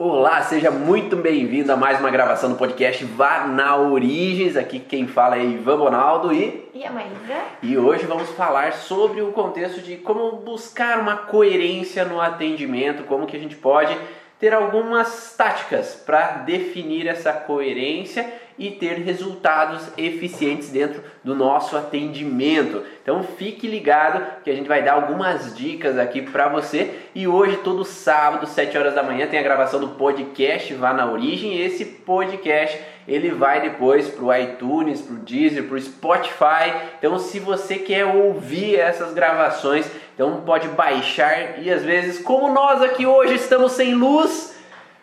Olá, seja muito bem-vindo a mais uma gravação do podcast Vá na Origens. Aqui quem fala é Ivan Bonaldo e. E a Maísa? E hoje vamos falar sobre o contexto de como buscar uma coerência no atendimento, como que a gente pode ter algumas táticas para definir essa coerência e ter resultados eficientes dentro do nosso atendimento. Então fique ligado que a gente vai dar algumas dicas aqui para você. E hoje, todo sábado, 7 horas da manhã, tem a gravação do podcast Vá na Origem. Esse podcast ele vai depois para o iTunes, para o Deezer, para o Spotify. Então, se você quer ouvir essas gravações, então pode baixar e às vezes, como nós aqui hoje estamos sem luz,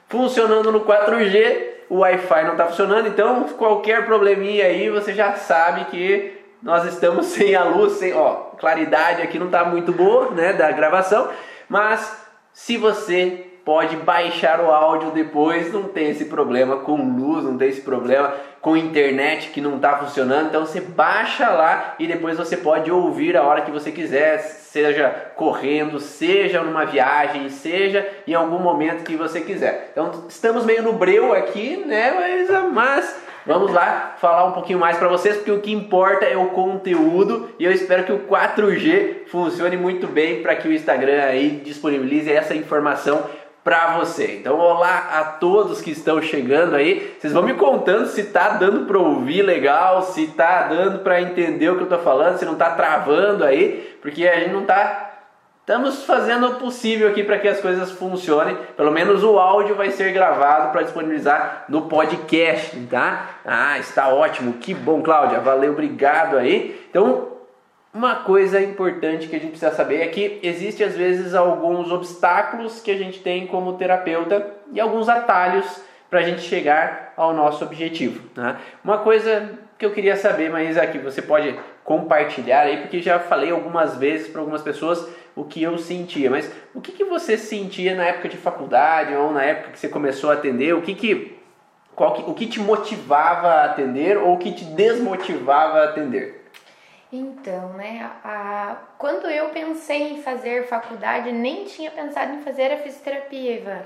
funcionando no 4G, o Wi-Fi não está funcionando, então qualquer probleminha aí você já sabe que nós estamos sem a luz, sem, ó, claridade aqui não está muito boa, né, da gravação, mas se você pode baixar o áudio depois, não tem esse problema com luz, não tem esse problema com internet que não está funcionando. Então você baixa lá e depois você pode ouvir a hora que você quiser, seja correndo, seja numa viagem, seja em algum momento que você quiser. Então estamos meio no breu aqui, né, mas, mas Vamos lá falar um pouquinho mais para vocês, porque o que importa é o conteúdo e eu espero que o 4G funcione muito bem para que o Instagram aí disponibilize essa informação para você. Então, olá a todos que estão chegando aí. Vocês vão me contando se tá dando para ouvir legal, se tá dando para entender o que eu tô falando, se não tá travando aí, porque a gente não tá Estamos fazendo o possível aqui para que as coisas funcionem. Pelo menos o áudio vai ser gravado para disponibilizar no podcast, tá? Ah, está ótimo. Que bom, Cláudia. Valeu, obrigado aí. Então, uma coisa importante que a gente precisa saber é que existe às vezes alguns obstáculos que a gente tem como terapeuta e alguns atalhos para a gente chegar ao nosso objetivo. Né? Uma coisa que eu queria saber, mas aqui você pode compartilhar aí, porque já falei algumas vezes para algumas pessoas o que eu sentia, mas o que, que você sentia na época de faculdade ou na época que você começou a atender? O que, que, qual que, o que te motivava a atender ou o que te desmotivava a atender? Então, né, a, quando eu pensei em fazer faculdade, nem tinha pensado em fazer a fisioterapia, Ivan.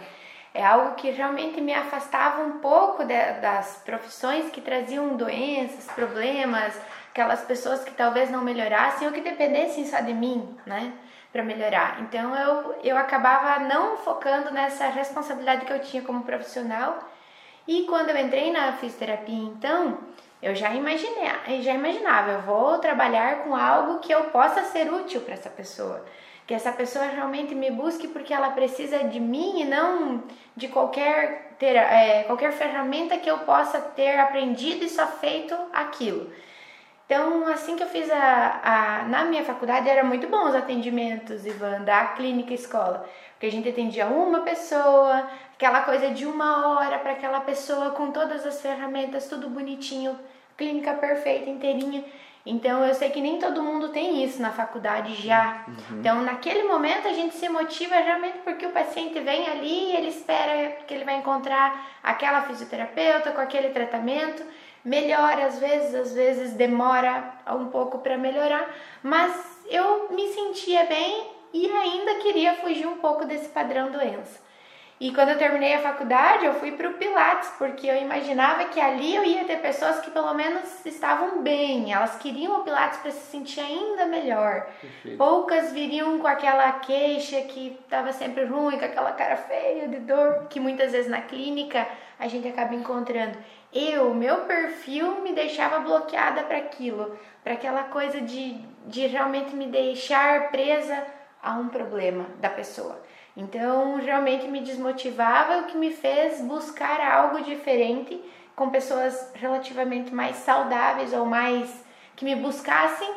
É algo que realmente me afastava um pouco de, das profissões que traziam doenças, problemas, aquelas pessoas que talvez não melhorassem ou que dependessem só de mim, né, para melhorar. Então eu, eu acabava não focando nessa responsabilidade que eu tinha como profissional. E quando eu entrei na fisioterapia, então, eu já imaginei, já imaginava, eu vou trabalhar com algo que eu possa ser útil para essa pessoa. Que essa pessoa realmente me busque porque ela precisa de mim e não de qualquer, ter, é, qualquer ferramenta que eu possa ter aprendido e só feito aquilo. Então, assim que eu fiz a, a, na minha faculdade, era muito bom os atendimentos, Ivan, da clínica escola. Porque a gente atendia uma pessoa, aquela coisa de uma hora para aquela pessoa com todas as ferramentas, tudo bonitinho, clínica perfeita, inteirinha. Então eu sei que nem todo mundo tem isso na faculdade já. Uhum. Então naquele momento a gente se motiva realmente porque o paciente vem ali e ele espera que ele vai encontrar aquela fisioterapeuta com aquele tratamento melhora às vezes, às vezes demora um pouco para melhorar, mas eu me sentia bem e ainda queria fugir um pouco desse padrão doença. E quando eu terminei a faculdade, eu fui para o Pilates, porque eu imaginava que ali eu ia ter pessoas que pelo menos estavam bem, elas queriam o Pilates para se sentir ainda melhor. Perfeito. Poucas viriam com aquela queixa que estava sempre ruim, com aquela cara feia de dor, que muitas vezes na clínica a gente acaba encontrando. Eu, meu perfil me deixava bloqueada para aquilo, para aquela coisa de, de realmente me deixar presa a um problema da pessoa. Então, realmente me desmotivava, o que me fez buscar algo diferente com pessoas relativamente mais saudáveis ou mais que me buscassem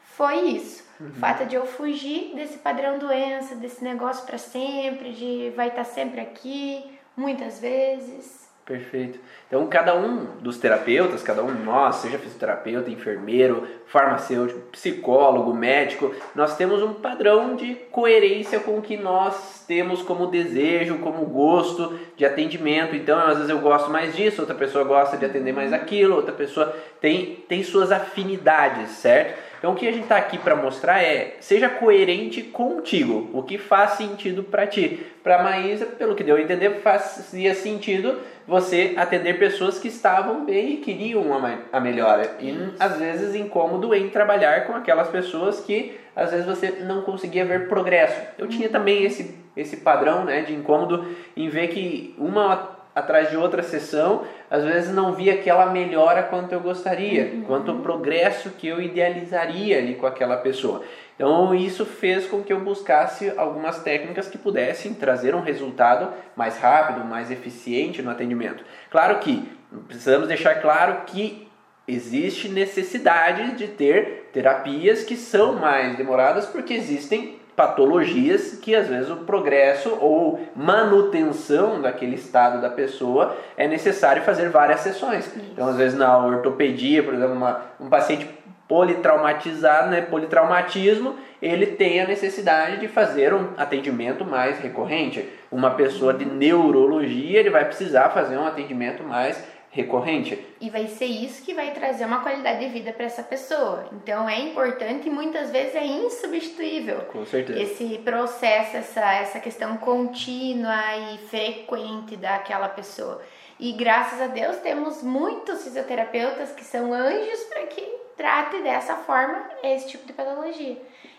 foi isso. Uhum. O fato de eu fugir desse padrão doença, desse negócio para sempre, de vai estar tá sempre aqui, muitas vezes. Perfeito. Então, cada um dos terapeutas, cada um de nós, seja fisioterapeuta, enfermeiro, farmacêutico, psicólogo, médico, nós temos um padrão de coerência com o que nós temos como desejo, como gosto de atendimento. Então, às vezes eu gosto mais disso, outra pessoa gosta de atender mais aquilo, outra pessoa tem, tem suas afinidades, certo? Então o que a gente está aqui para mostrar é seja coerente contigo, o que faz sentido para ti. Para a Maísa, pelo que deu a entender, fazia sentido você atender pessoas que estavam bem e queriam a melhora. E às vezes incômodo em trabalhar com aquelas pessoas que às vezes você não conseguia ver progresso. Eu tinha também esse, esse padrão né, de incômodo em ver que uma atrás de outra sessão, às vezes não via aquela melhora quanto eu gostaria, uhum. quanto o progresso que eu idealizaria ali com aquela pessoa. Então isso fez com que eu buscasse algumas técnicas que pudessem trazer um resultado mais rápido, mais eficiente no atendimento. Claro que precisamos deixar claro que existe necessidade de ter terapias que são mais demoradas porque existem patologias que às vezes o progresso ou manutenção daquele estado da pessoa é necessário fazer várias sessões. Isso. Então, às vezes na ortopedia, por exemplo, uma, um paciente politraumatizado, né, politraumatismo, ele tem a necessidade de fazer um atendimento mais recorrente. Uma pessoa de neurologia, ele vai precisar fazer um atendimento mais recorrente. E vai ser isso que vai trazer uma qualidade de vida para essa pessoa. Então é importante e muitas vezes é insubstituível. Com certeza. Esse processo, essa, essa questão contínua e frequente daquela pessoa. E graças a Deus temos muitos fisioterapeutas que são anjos para que trate dessa forma esse tipo de patologia.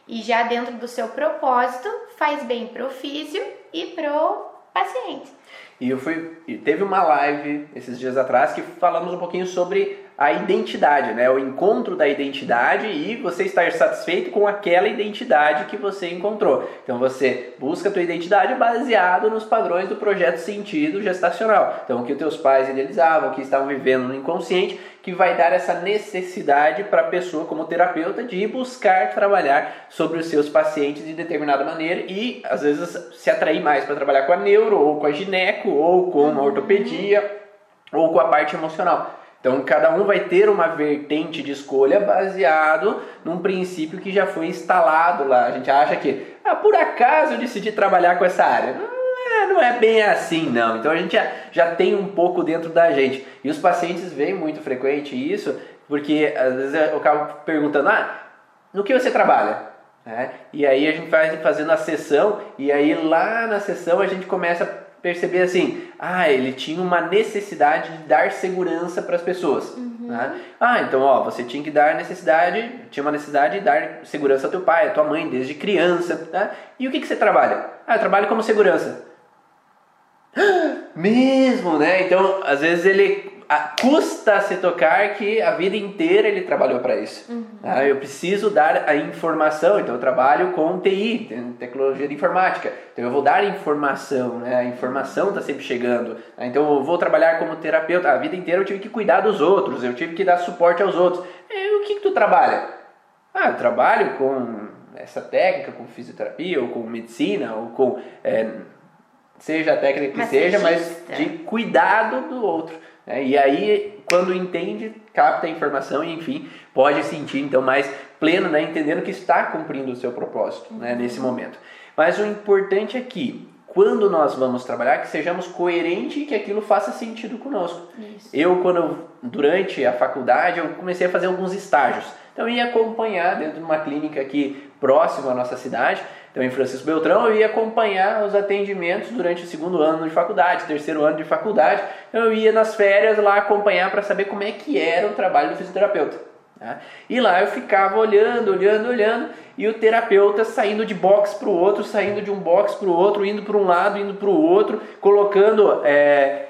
E já dentro do seu propósito, faz bem pro físio e pro paciente. E eu fui, teve uma live esses dias atrás que falamos um pouquinho sobre a identidade, né? O encontro da identidade e você estar satisfeito com aquela identidade que você encontrou. Então você busca a tua identidade baseado nos padrões do projeto sentido gestacional. Então o que os teus pais idealizavam, o que estavam vivendo no inconsciente, que vai dar essa necessidade para a pessoa como terapeuta de buscar trabalhar sobre os seus pacientes de determinada maneira e às vezes se atrair mais para trabalhar com a neuro ou com a gineco ou com a ortopedia ou com a parte emocional. Então, cada um vai ter uma vertente de escolha baseado num princípio que já foi instalado lá. A gente acha que, ah, por acaso eu decidi trabalhar com essa área. Não é, não é bem assim, não. Então, a gente já, já tem um pouco dentro da gente. E os pacientes veem muito frequente isso, porque às vezes eu acabo perguntando, ah, no que você trabalha? É, e aí a gente vai fazendo a sessão, e aí lá na sessão a gente começa perceber assim, ah, ele tinha uma necessidade de dar segurança para as pessoas. Uhum. Né? Ah, então ó, você tinha que dar necessidade, tinha uma necessidade de dar segurança ao teu pai, à tua mãe desde criança. Tá? E o que, que você trabalha? Ah, eu trabalho como segurança. Mesmo, né? Então, às vezes ele custa se tocar que a vida inteira ele trabalhou para isso. Uhum. Ah, eu preciso dar a informação, então eu trabalho com TI, tecnologia de informática. Então eu vou dar informação, né? a informação está sempre chegando. Ah, então eu vou trabalhar como terapeuta. A vida inteira eu tive que cuidar dos outros, eu tive que dar suporte aos outros. E o que, que tu trabalha? Ah, eu trabalho com essa técnica, com fisioterapia, ou com medicina, ou com. É, seja a técnica que seja, mas de cuidado do outro. Né? E aí, quando entende, capta a informação e, enfim, pode sentir então mais pleno, né? entendendo que está cumprindo o seu propósito né? nesse momento. Mas o importante é que, quando nós vamos trabalhar, que sejamos coerentes e que aquilo faça sentido conosco. Isso. Eu, quando eu, durante a faculdade, eu comecei a fazer alguns estágios. Então, eu ia acompanhar dentro de uma clínica aqui próximo à nossa cidade, então, em Francisco Beltrão, eu ia acompanhar os atendimentos durante o segundo ano de faculdade, terceiro ano de faculdade. Então, eu ia nas férias lá acompanhar para saber como é que era o trabalho do fisioterapeuta. Tá? E lá eu ficava olhando, olhando, olhando, e o terapeuta saindo de box para o outro, saindo de um box para o outro, indo para um lado, indo para o outro, colocando, é,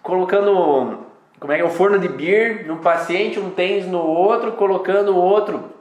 colocando, como é que é, um forno de beer no paciente, um tênis no outro, colocando o outro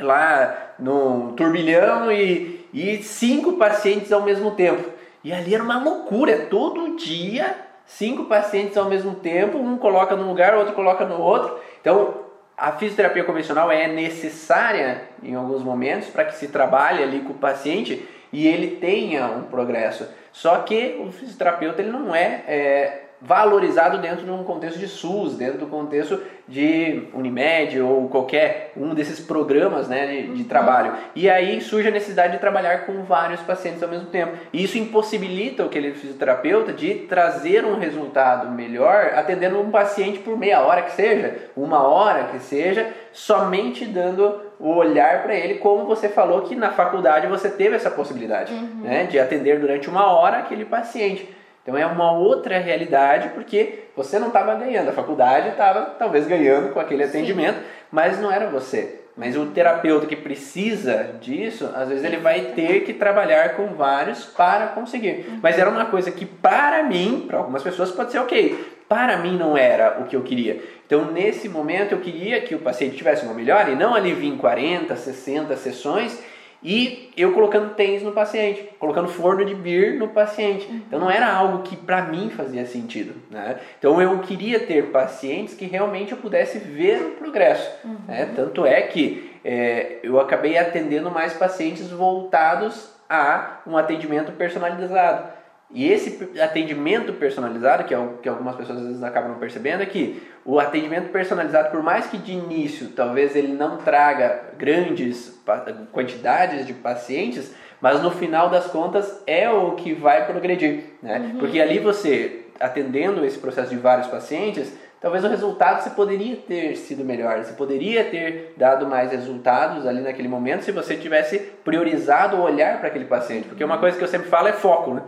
lá no turbilhão e, e cinco pacientes ao mesmo tempo. E ali era uma loucura, todo dia cinco pacientes ao mesmo tempo, um coloca num lugar, outro coloca no outro. Então, a fisioterapia convencional é necessária em alguns momentos para que se trabalhe ali com o paciente e ele tenha um progresso. Só que o fisioterapeuta ele não é, é valorizado dentro de um contexto de SUS, dentro do contexto de Unimed ou qualquer um desses programas né, de, de, trabalho. E aí surge a necessidade de trabalhar com vários pacientes ao mesmo tempo. E isso impossibilita aquele fisioterapeuta de trazer um resultado melhor atendendo um paciente por meia hora que seja, uma hora que seja, somente dando o olhar para ele, como você falou que na faculdade você teve essa possibilidade uhum. né, de atender durante uma hora aquele paciente. Então é uma outra realidade porque você não estava ganhando, a faculdade estava talvez ganhando com aquele atendimento, Sim. mas não era você. Mas o terapeuta que precisa disso, às vezes ele vai ter que trabalhar com vários para conseguir. Uhum. Mas era uma coisa que para mim, para algumas pessoas pode ser ok, para mim não era o que eu queria. Então, nesse momento, eu queria que o paciente tivesse uma melhora e não ali vir 40, 60 sessões e eu colocando tênis no paciente, colocando forno de beer no paciente. Uhum. Então não era algo que para mim fazia sentido. Né? Então eu queria ter pacientes que realmente eu pudesse ver o progresso. Uhum. Né? Tanto é que é, eu acabei atendendo mais pacientes voltados a um atendimento personalizado. E esse atendimento personalizado, que é o que algumas pessoas às vezes acabam percebendo, é que o atendimento personalizado, por mais que de início talvez ele não traga grandes quantidades de pacientes, mas no final das contas é o que vai progredir, né? Uhum. Porque ali você, atendendo esse processo de vários pacientes, talvez o resultado você poderia ter sido melhor, você poderia ter dado mais resultados ali naquele momento se você tivesse priorizado o olhar para aquele paciente. Porque uma coisa que eu sempre falo é foco, né?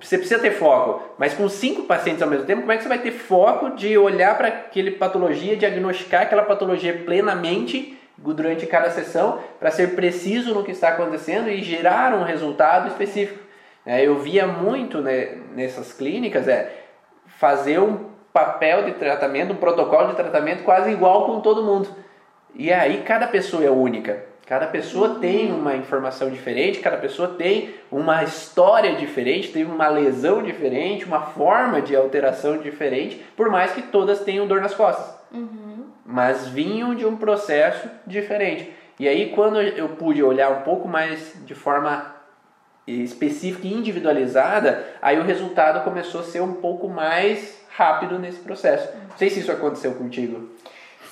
Você precisa ter foco, mas com cinco pacientes ao mesmo tempo, como é que você vai ter foco de olhar para aquela patologia, diagnosticar aquela patologia plenamente durante cada sessão, para ser preciso no que está acontecendo e gerar um resultado específico? É, eu via muito né, nessas clínicas é fazer um papel de tratamento, um protocolo de tratamento quase igual com todo mundo. E aí cada pessoa é única. Cada pessoa tem uma informação diferente, cada pessoa tem uma história diferente, tem uma lesão diferente, uma forma de alteração diferente, por mais que todas tenham dor nas costas. Uhum. Mas vinham de um processo diferente. E aí, quando eu pude olhar um pouco mais de forma específica e individualizada, aí o resultado começou a ser um pouco mais rápido nesse processo. Não sei se isso aconteceu contigo.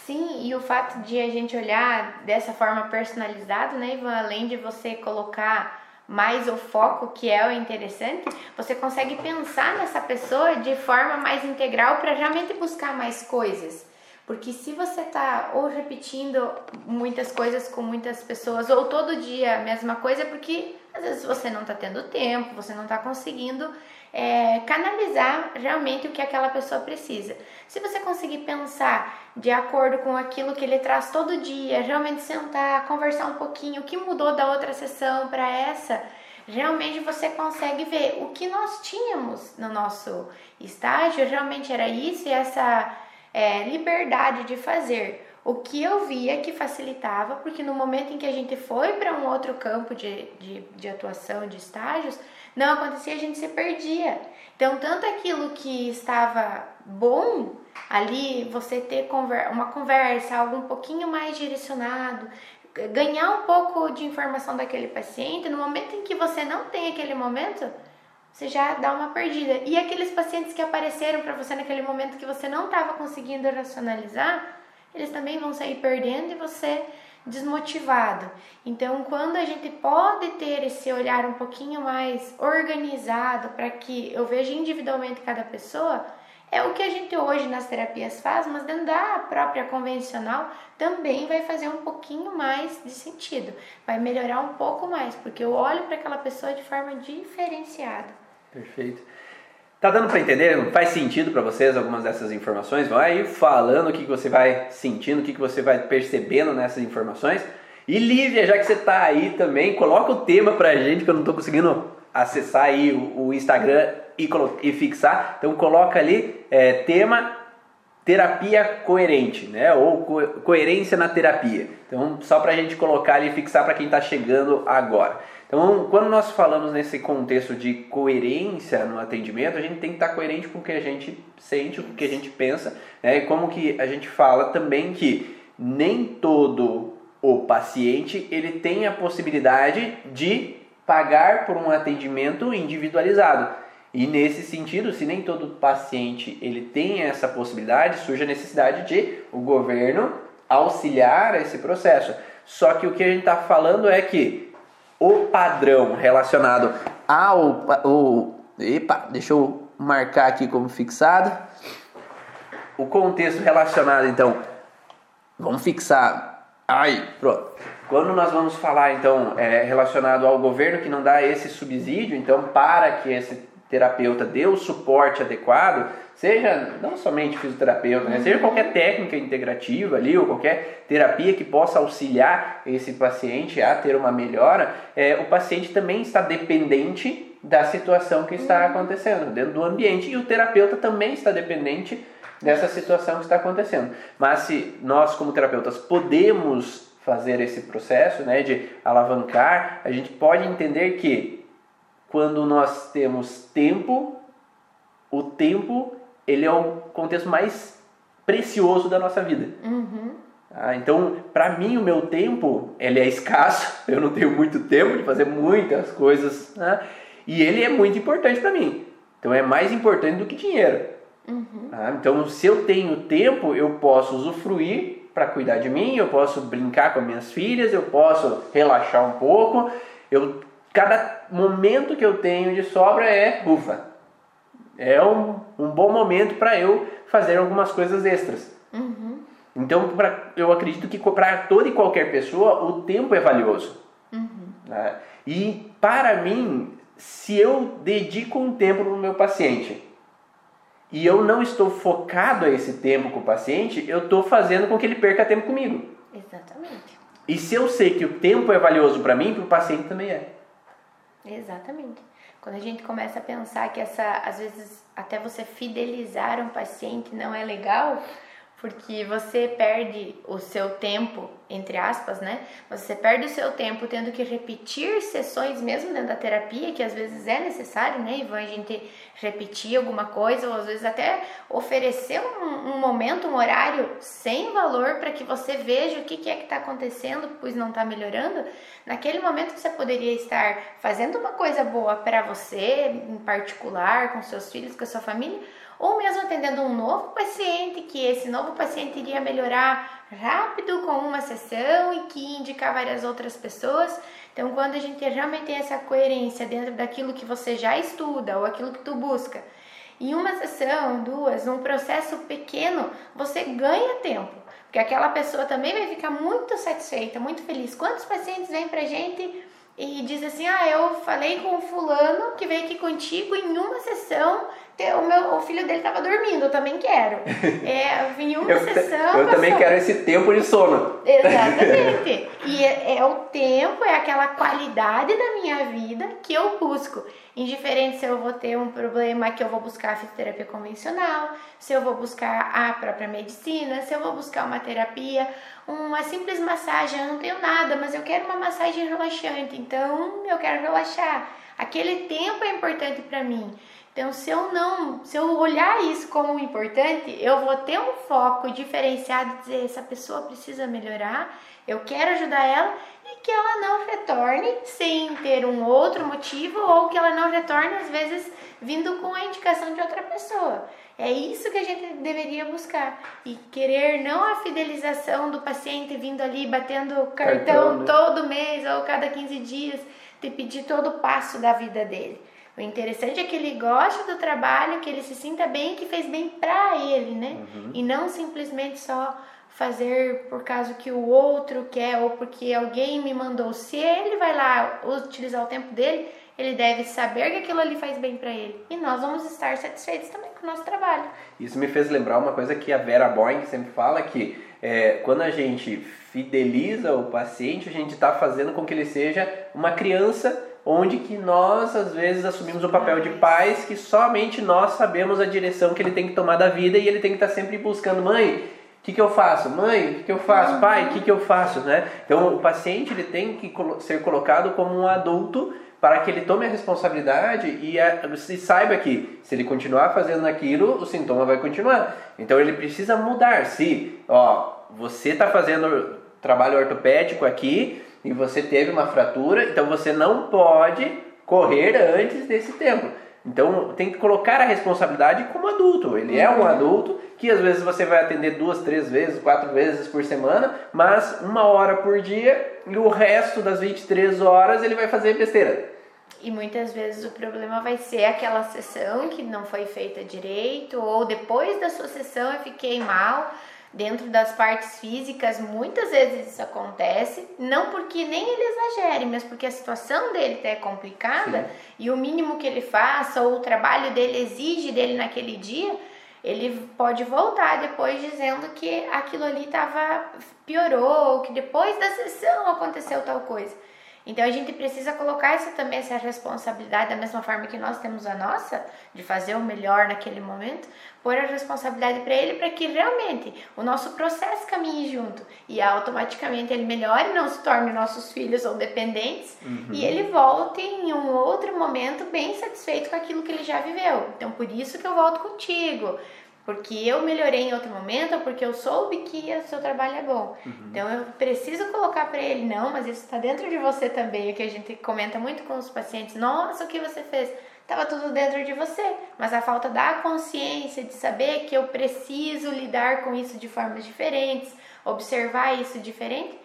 Sim, e o fato de a gente olhar dessa forma personalizada, né, Ivan, além de você colocar mais o foco que é o interessante, você consegue pensar nessa pessoa de forma mais integral para realmente buscar mais coisas. Porque se você está ou repetindo muitas coisas com muitas pessoas, ou todo dia a mesma coisa, é porque às vezes você não está tendo tempo, você não está conseguindo é, canalizar realmente o que aquela pessoa precisa. Se você conseguir pensar de acordo com aquilo que ele traz todo dia, realmente sentar, conversar um pouquinho, o que mudou da outra sessão para essa, realmente você consegue ver o que nós tínhamos no nosso estágio, realmente era isso e essa é, liberdade de fazer. O que eu via que facilitava, porque no momento em que a gente foi para um outro campo de, de, de atuação, de estágios, não acontecia, a gente se perdia. Então, tanto aquilo que estava bom ali, você ter uma conversa, algo um pouquinho mais direcionado, ganhar um pouco de informação daquele paciente, no momento em que você não tem aquele momento, você já dá uma perdida. E aqueles pacientes que apareceram para você naquele momento que você não estava conseguindo racionalizar, eles também vão sair perdendo e você desmotivado. Então, quando a gente pode ter esse olhar um pouquinho mais organizado para que eu veja individualmente cada pessoa, é o que a gente hoje nas terapias faz, mas dentro da própria convencional também vai fazer um pouquinho mais de sentido, vai melhorar um pouco mais, porque eu olho para aquela pessoa de forma diferenciada. Perfeito. Tá dando para entender? Faz sentido para vocês algumas dessas informações? Vai falando o que, que você vai sentindo, o que, que você vai percebendo nessas informações. E Lívia, já que você está aí também, coloca o tema para a gente, que eu não estou conseguindo acessar aí o, o Instagram e, e, fixar. Então coloca ali é, tema terapia coerente, né? Ou co coerência na terapia. Então só para a gente colocar ali e fixar para quem está chegando agora. Então, quando nós falamos nesse contexto de coerência no atendimento, a gente tem que estar coerente com o que a gente sente, com o que a gente pensa, né? E como que a gente fala também que nem todo o paciente ele tem a possibilidade de pagar por um atendimento individualizado. E nesse sentido, se nem todo paciente ele tem essa possibilidade, surge a necessidade de o governo auxiliar esse processo. Só que o que a gente está falando é que o padrão relacionado ao o, epa, deixa eu marcar aqui como fixado. O contexto relacionado, então, vamos fixar. Ai, pronto. Quando nós vamos falar, então, é, relacionado ao governo que não dá esse subsídio, então, para que esse terapeuta dê o suporte adequado, seja não somente fisioterapeuta, né, seja qualquer técnica integrativa ali, ou qualquer terapia que possa auxiliar esse paciente a ter uma melhora, é, o paciente também está dependente da situação que está acontecendo dentro do ambiente e o terapeuta também está dependente dessa situação que está acontecendo. Mas se nós como terapeutas podemos fazer esse processo, né, de alavancar, a gente pode entender que quando nós temos tempo, o tempo ele é o contexto mais precioso da nossa vida. Uhum. Ah, então, para mim, o meu tempo ele é escasso. Eu não tenho muito tempo de fazer muitas coisas, né? e ele é muito importante para mim. Então, é mais importante do que dinheiro. Uhum. Ah, então, se eu tenho tempo, eu posso usufruir para cuidar de mim, eu posso brincar com as minhas filhas, eu posso relaxar um pouco. Eu cada momento que eu tenho de sobra é, ufa, é um, um bom momento para eu fazer algumas coisas extras. Uhum. Então, pra, eu acredito que para toda e qualquer pessoa, o tempo é valioso. Uhum. Né? E para mim, se eu dedico um tempo no meu paciente e eu não estou focado a esse tempo com o paciente, eu estou fazendo com que ele perca tempo comigo. Exatamente. E se eu sei que o tempo é valioso para mim, para o paciente também é. Exatamente. Quando a gente começa a pensar que essa, às vezes, até você fidelizar um paciente não é legal, porque você perde o seu tempo, entre aspas, né? Você perde o seu tempo tendo que repetir sessões mesmo dentro da terapia, que às vezes é necessário, né, Ivan? A gente repetir alguma coisa, ou às vezes até oferecer um, um momento, um horário sem valor para que você veja o que, que é que está acontecendo, pois não está melhorando. Naquele momento você poderia estar fazendo uma coisa boa para você, em particular, com seus filhos, com a sua família ou mesmo atendendo um novo paciente, que esse novo paciente iria melhorar rápido com uma sessão e que indicar várias outras pessoas. Então, quando a gente realmente tem essa coerência dentro daquilo que você já estuda ou aquilo que tu busca, em uma sessão, duas, num processo pequeno, você ganha tempo. Porque aquela pessoa também vai ficar muito satisfeita, muito feliz. Quantos pacientes vêm pra gente e dizem assim: Ah, eu falei com fulano que veio aqui contigo em uma sessão o, meu, o filho dele estava dormindo, eu também quero. É, em uma eu sessão. Eu também quero esse tempo de sono. Exatamente. e é, é, o tempo, é aquela qualidade da minha vida que eu busco. Indiferente se eu vou ter um problema que eu vou buscar a fisioterapia convencional, se eu vou buscar a própria medicina, se eu vou buscar uma terapia, uma simples massagem, eu não tenho nada, mas eu quero uma massagem relaxante, então eu quero relaxar. Aquele tempo é importante para mim. Então, se eu não, se eu olhar isso como importante, eu vou ter um foco diferenciado, dizer essa pessoa precisa melhorar, eu quero ajudar ela e que ela não retorne sem ter um outro motivo ou que ela não retorne às vezes vindo com a indicação de outra pessoa. É isso que a gente deveria buscar e querer não a fidelização do paciente vindo ali batendo cartão, cartão né? todo mês ou cada 15 dias, te pedir todo o passo da vida dele. O interessante é que ele goste do trabalho, que ele se sinta bem, que fez bem para ele, né? Uhum. E não simplesmente só fazer por causa que o outro quer ou porque alguém me mandou. Se ele vai lá utilizar o tempo dele, ele deve saber que aquilo ali faz bem para ele. E nós vamos estar satisfeitos também com o nosso trabalho. Isso me fez lembrar uma coisa que a Vera Boing sempre fala que é, quando a gente fideliza o paciente, a gente está fazendo com que ele seja uma criança onde que nós às vezes assumimos o papel de pais que somente nós sabemos a direção que ele tem que tomar da vida e ele tem que estar sempre buscando mãe o que, que eu faço? Mãe, o que, que eu faço? Pai, o que, que eu faço? Né? Então o paciente ele tem que ser colocado como um adulto para que ele tome a responsabilidade e, a, e saiba que se ele continuar fazendo aquilo, o sintoma vai continuar. Então ele precisa mudar. Se, ó, você está fazendo trabalho ortopédico aqui, e você teve uma fratura, então você não pode correr antes desse tempo. Então tem que colocar a responsabilidade como adulto. Ele é um uhum. adulto que às vezes você vai atender duas, três vezes, quatro vezes por semana, mas uma hora por dia e o resto das 23 horas ele vai fazer besteira. E muitas vezes o problema vai ser aquela sessão que não foi feita direito, ou depois da sua sessão eu fiquei mal dentro das partes físicas, muitas vezes isso acontece, não porque nem ele exagere, mas porque a situação dele é complicada Sim. e o mínimo que ele faça ou o trabalho dele exige dele naquele dia, ele pode voltar depois dizendo que aquilo ali tava piorou, que depois da sessão aconteceu tal coisa. Então a gente precisa colocar essa também essa responsabilidade da mesma forma que nós temos a nossa de fazer o melhor naquele momento, pôr a responsabilidade para ele para que realmente o nosso processo caminhe junto e automaticamente ele melhore, não se torne nossos filhos ou dependentes uhum. e ele volte em um outro momento bem satisfeito com aquilo que ele já viveu. Então por isso que eu volto contigo, porque eu melhorei em outro momento ou porque eu soube que o seu trabalho é bom. Uhum. Então eu preciso colocar para ele, não, mas isso está dentro de você também, o que a gente comenta muito com os pacientes. Nossa, o que você fez? Estava tudo dentro de você, mas a falta da consciência de saber que eu preciso lidar com isso de formas diferentes, observar isso diferente,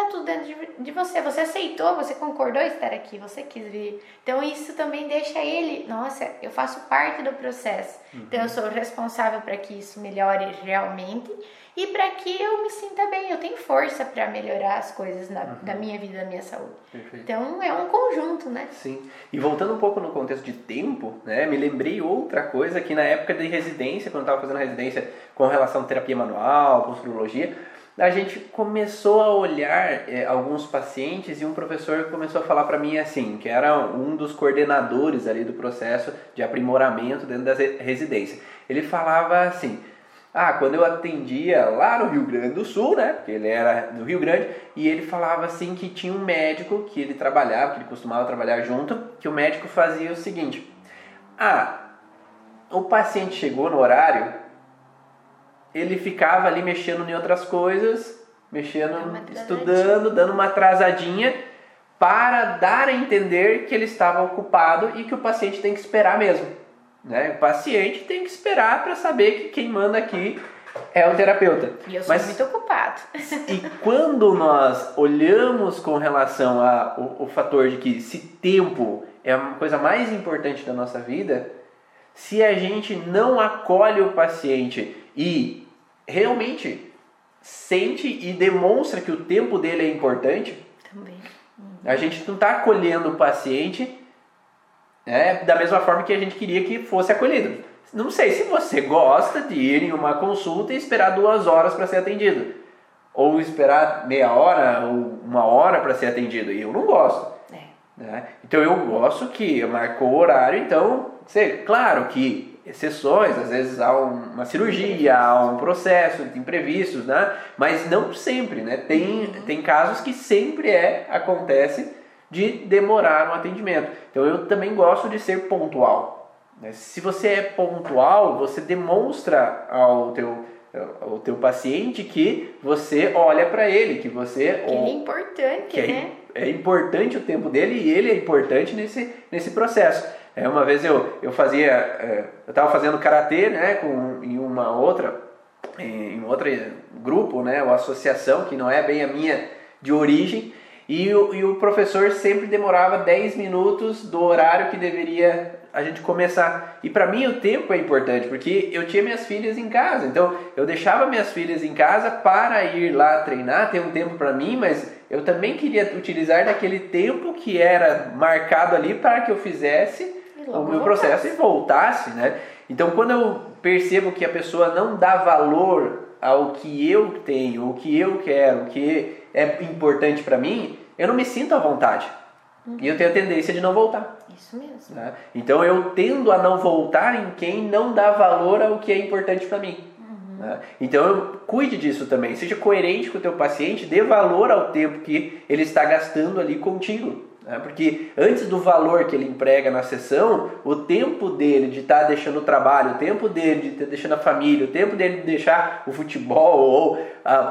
Tá tudo dentro de, de você. Você aceitou, você concordou estar aqui, você quis vir. Então isso também deixa ele, nossa, eu faço parte do processo. Uhum. Então eu sou responsável para que isso melhore realmente e para que eu me sinta bem. Eu tenho força para melhorar as coisas na, uhum. da minha vida, da minha saúde. Perfeito. Então é um conjunto, né? Sim. E voltando um pouco no contexto de tempo, né? Me lembrei outra coisa que na época de residência, quando eu estava fazendo residência com relação à terapia manual, construologia, a gente começou a olhar é, alguns pacientes e um professor começou a falar para mim assim, que era um dos coordenadores ali do processo de aprimoramento dentro da residência. Ele falava assim: "Ah, quando eu atendia lá no Rio Grande do Sul, né? Porque ele era do Rio Grande, e ele falava assim que tinha um médico que ele trabalhava, que ele costumava trabalhar junto, que o médico fazia o seguinte: "Ah, o paciente chegou no horário, ele ficava ali mexendo em outras coisas, mexendo, estudando, dando uma atrasadinha para dar a entender que ele estava ocupado e que o paciente tem que esperar mesmo. Né? O paciente tem que esperar para saber que quem manda aqui é o terapeuta. E eu sou Mas, muito ocupado. e quando nós olhamos com relação ao fator de que se tempo é a coisa mais importante da nossa vida, se a gente não acolhe o paciente e realmente sente e demonstra que o tempo dele é importante, também. A gente não está acolhendo o paciente né, da mesma forma que a gente queria que fosse acolhido. Não sei se você gosta de ir em uma consulta e esperar duas horas para ser atendido. Ou esperar meia hora ou uma hora para ser atendido. Eu não gosto. É. Né? Então eu gosto que marcou o horário, então, sei, claro que exceções, às vezes há uma cirurgia, há um processo, imprevistos, né? Mas não sempre, né? Tem, tem casos que sempre é, acontece de demorar um atendimento. Então eu também gosto de ser pontual. Né? Se você é pontual, você demonstra ao teu ao teu paciente que você olha para ele, que você que é importante, que é né? É, é importante o tempo dele e ele é importante nesse, nesse processo. É, uma vez eu, eu fazia, é, eu estava fazendo karatê, né, com, em uma outra, em, outro grupo, né, ou associação que não é bem a minha de origem, e o, e o professor sempre demorava 10 minutos do horário que deveria a gente começar. E para mim o tempo é importante, porque eu tinha minhas filhas em casa, então eu deixava minhas filhas em casa para ir lá treinar, ter um tempo para mim, mas eu também queria utilizar daquele tempo que era marcado ali para que eu fizesse o meu processo e voltasse, né? Então, quando eu percebo que a pessoa não dá valor ao que eu tenho, o que eu quero, o que é importante para mim, eu não me sinto à vontade. Uhum. E eu tenho a tendência de não voltar. Isso mesmo. Né? Então eu tendo a não voltar em quem não dá valor ao que é importante para mim. Uhum. Né? Então eu cuide disso também. Seja coerente com o teu paciente, dê valor ao tempo que ele está gastando ali contigo. Né? Porque antes do valor que ele emprega na sessão, o tempo dele de estar tá deixando o trabalho, o tempo dele de estar tá deixando a família, o tempo dele de deixar o futebol ou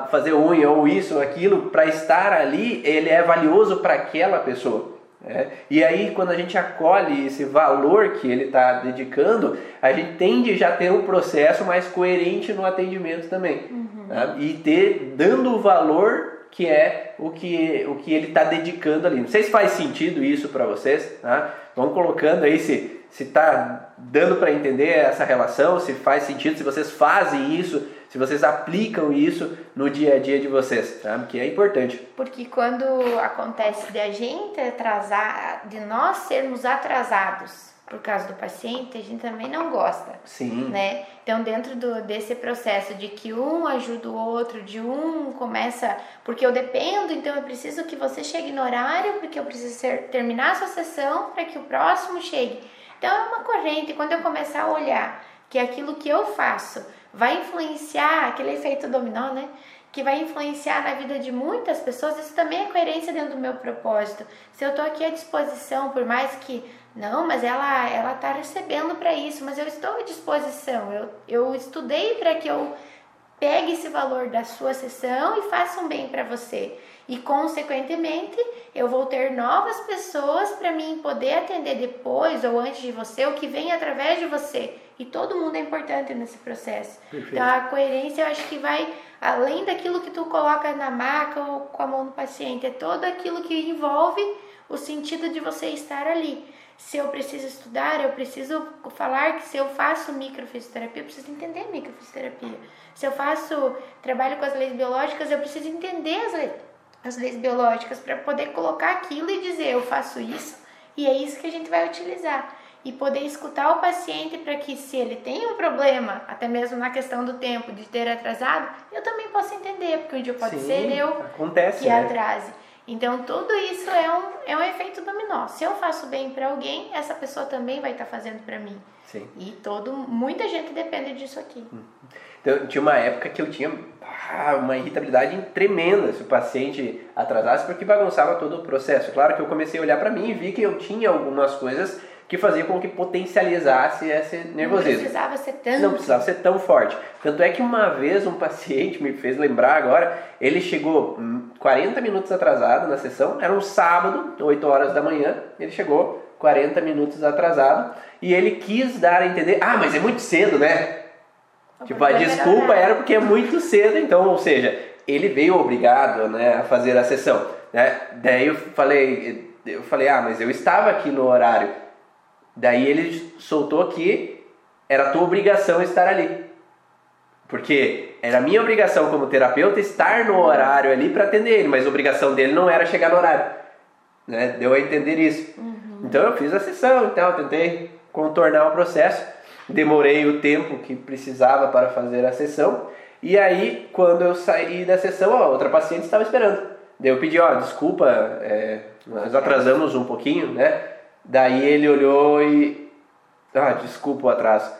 fazer unha ou isso ou aquilo para estar ali, ele é valioso para aquela pessoa. É. E aí, quando a gente acolhe esse valor que ele está dedicando, a gente tende já a ter um processo mais coerente no atendimento também. Uhum. Tá? E ter, dando o valor que é o que, o que ele está dedicando ali. Não sei se faz sentido isso para vocês, tá? Vão colocando aí se se está dando para entender essa relação, se faz sentido, se vocês fazem isso, se vocês aplicam isso no dia a dia de vocês, tá? que é importante. Porque quando acontece de a gente atrasar, de nós sermos atrasados por causa do paciente, a gente também não gosta. Sim. Né? Então, dentro do, desse processo de que um ajuda o outro, de um começa, porque eu dependo, então eu preciso que você chegue no horário, porque eu preciso ser, terminar a sua sessão para que o próximo chegue. Então, é uma corrente. Quando eu começar a olhar que aquilo que eu faço vai influenciar, aquele efeito dominó, né? que vai influenciar na vida de muitas pessoas, isso também é coerência dentro do meu propósito. Se eu estou aqui à disposição, por mais que não, mas ela ela está recebendo para isso, mas eu estou à disposição. Eu, eu estudei para que eu pegue esse valor da sua sessão e faça um bem para você. E consequentemente, eu vou ter novas pessoas para mim poder atender depois ou antes de você, o que vem através de você. E todo mundo é importante nesse processo. Perfeito. Então a coerência eu acho que vai além daquilo que tu coloca na maca ou com a mão do paciente, é todo aquilo que envolve o sentido de você estar ali se eu preciso estudar, eu preciso falar que se eu faço microfisioterapia, eu preciso entender microfisioterapia. Se eu faço trabalho com as leis biológicas, eu preciso entender as leis, as leis biológicas para poder colocar aquilo e dizer eu faço isso e é isso que a gente vai utilizar. E poder escutar o paciente para que, se ele tem um problema, até mesmo na questão do tempo de ter atrasado, eu também possa entender, porque um dia pode Sim, ser eu acontece, que né? atrase. Então, tudo isso é um, é um efeito dominó. Se eu faço bem para alguém, essa pessoa também vai estar tá fazendo para mim. Sim. E todo, muita gente depende disso aqui. Uhum. Então, tinha uma época que eu tinha ah, uma irritabilidade tremenda se o paciente atrasasse, porque bagunçava todo o processo. Claro que eu comecei a olhar para mim e vi que eu tinha algumas coisas que fazia com que potencializasse esse nervosismo. Não precisava ser tão... Não precisava ser tão forte. Tanto é que uma vez um paciente me fez lembrar agora, ele chegou 40 minutos atrasado na sessão, era um sábado, 8 horas da manhã, ele chegou 40 minutos atrasado e ele quis dar a entender, ah, mas é muito cedo, né? O tipo, a desculpa era porque é muito cedo, então, ou seja, ele veio obrigado né, a fazer a sessão. Né? Daí eu falei, eu falei, ah, mas eu estava aqui no horário. Daí ele soltou que era tua obrigação estar ali. Porque era minha obrigação como terapeuta estar no horário ali para atender ele, mas a obrigação dele não era chegar no horário. Né? Deu a entender isso. Uhum. Então eu fiz a sessão, então tentei contornar o processo, demorei o tempo que precisava para fazer a sessão. E aí, quando eu saí da sessão, outra paciente estava esperando. Daí eu pedi, ó, desculpa, é, nós atrasamos um pouquinho, né? Daí ele olhou e. Ah, desculpa o atraso.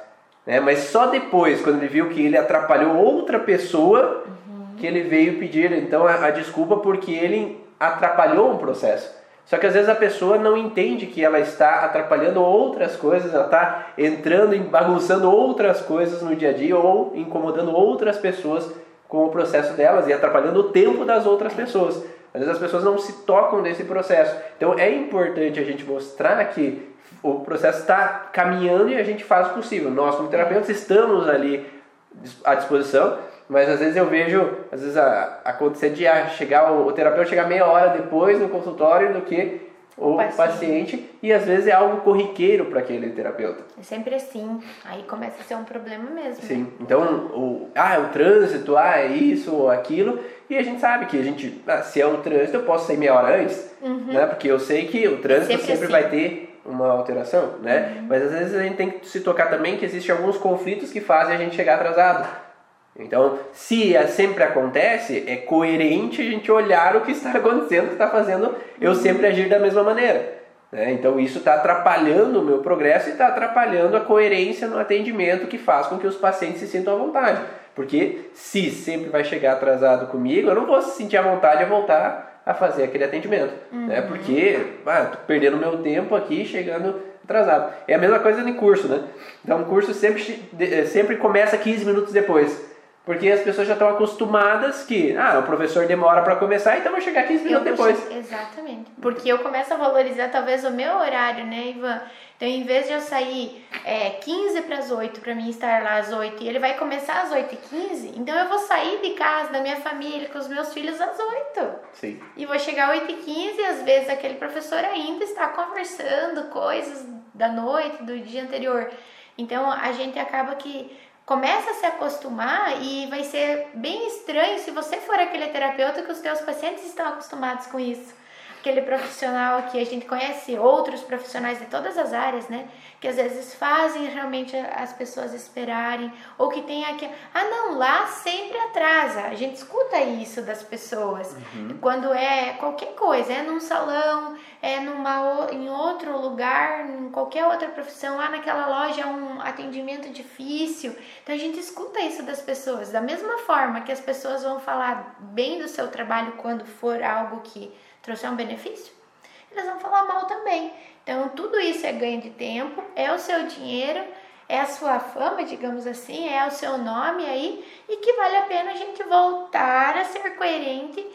Né? Mas só depois, quando ele viu que ele atrapalhou outra pessoa, uhum. que ele veio pedir então a, a desculpa porque ele atrapalhou um processo. Só que às vezes a pessoa não entende que ela está atrapalhando outras coisas, ela está entrando e bagunçando outras coisas no dia a dia ou incomodando outras pessoas com o processo delas e atrapalhando o tempo das outras pessoas. Às vezes as pessoas não se tocam desse processo. Então é importante a gente mostrar que o processo está caminhando e a gente faz o possível. Nós, como terapeutas, estamos ali à disposição, mas às vezes eu vejo, às vezes a, acontecer de chegar o, o terapeuta chegar meia hora depois no consultório do que o paciente. paciente. e às vezes é algo corriqueiro para aquele terapeuta. É sempre assim, aí começa a ser um problema mesmo. Sim, né? então o, ah, é o trânsito, ah, é isso ou aquilo, e a gente sabe que a gente, ah, se é o trânsito, eu posso sair meia hora antes, uhum. né? Porque eu sei que o trânsito sempre, sempre assim. vai ter uma alteração, né? Uhum. Mas às vezes a gente tem que se tocar também que existem alguns conflitos que fazem a gente chegar atrasado. Então, se é, sempre acontece, é coerente a gente olhar o que está acontecendo, o que está fazendo eu sempre agir da mesma maneira. Né? Então, isso está atrapalhando o meu progresso e está atrapalhando a coerência no atendimento que faz com que os pacientes se sintam à vontade. Porque se sempre vai chegar atrasado comigo, eu não vou sentir à vontade a voltar a fazer aquele atendimento. Né? Uhum. Né? Porque ah, tô perdendo meu tempo aqui chegando atrasado. É a mesma coisa no curso, né? Então o curso sempre, sempre começa 15 minutos depois. Porque as pessoas já estão acostumadas que, ah, o professor demora para começar, então vai chegar 15 minutos depois. Exatamente. Porque eu começo a valorizar talvez o meu horário, né, Ivan? Então, em vez de eu sair é, 15 para as 8, para mim estar lá às 8, e ele vai começar às 8 e 15, então eu vou sair de casa, da minha família, com os meus filhos às 8. Sim. E vou chegar às 8 e 15 e às vezes aquele professor ainda está conversando coisas da noite, do dia anterior. Então, a gente acaba que começa a se acostumar e vai ser bem estranho se você for aquele terapeuta que os teus pacientes estão acostumados com isso. Aquele profissional que a gente conhece, outros profissionais de todas as áreas, né? Que às vezes fazem realmente as pessoas esperarem, ou que tem aqui, ah não, lá sempre atrasa. A gente escuta isso das pessoas. Uhum. Quando é qualquer coisa, é num salão, é numa, em outro lugar, em qualquer outra profissão, ah, naquela loja é um atendimento difícil. Então a gente escuta isso das pessoas. Da mesma forma que as pessoas vão falar bem do seu trabalho quando for algo que trouxer um benefício, elas vão falar mal também. Então tudo isso é ganho de tempo, é o seu dinheiro, é a sua fama, digamos assim, é o seu nome aí e que vale a pena a gente voltar a ser coerente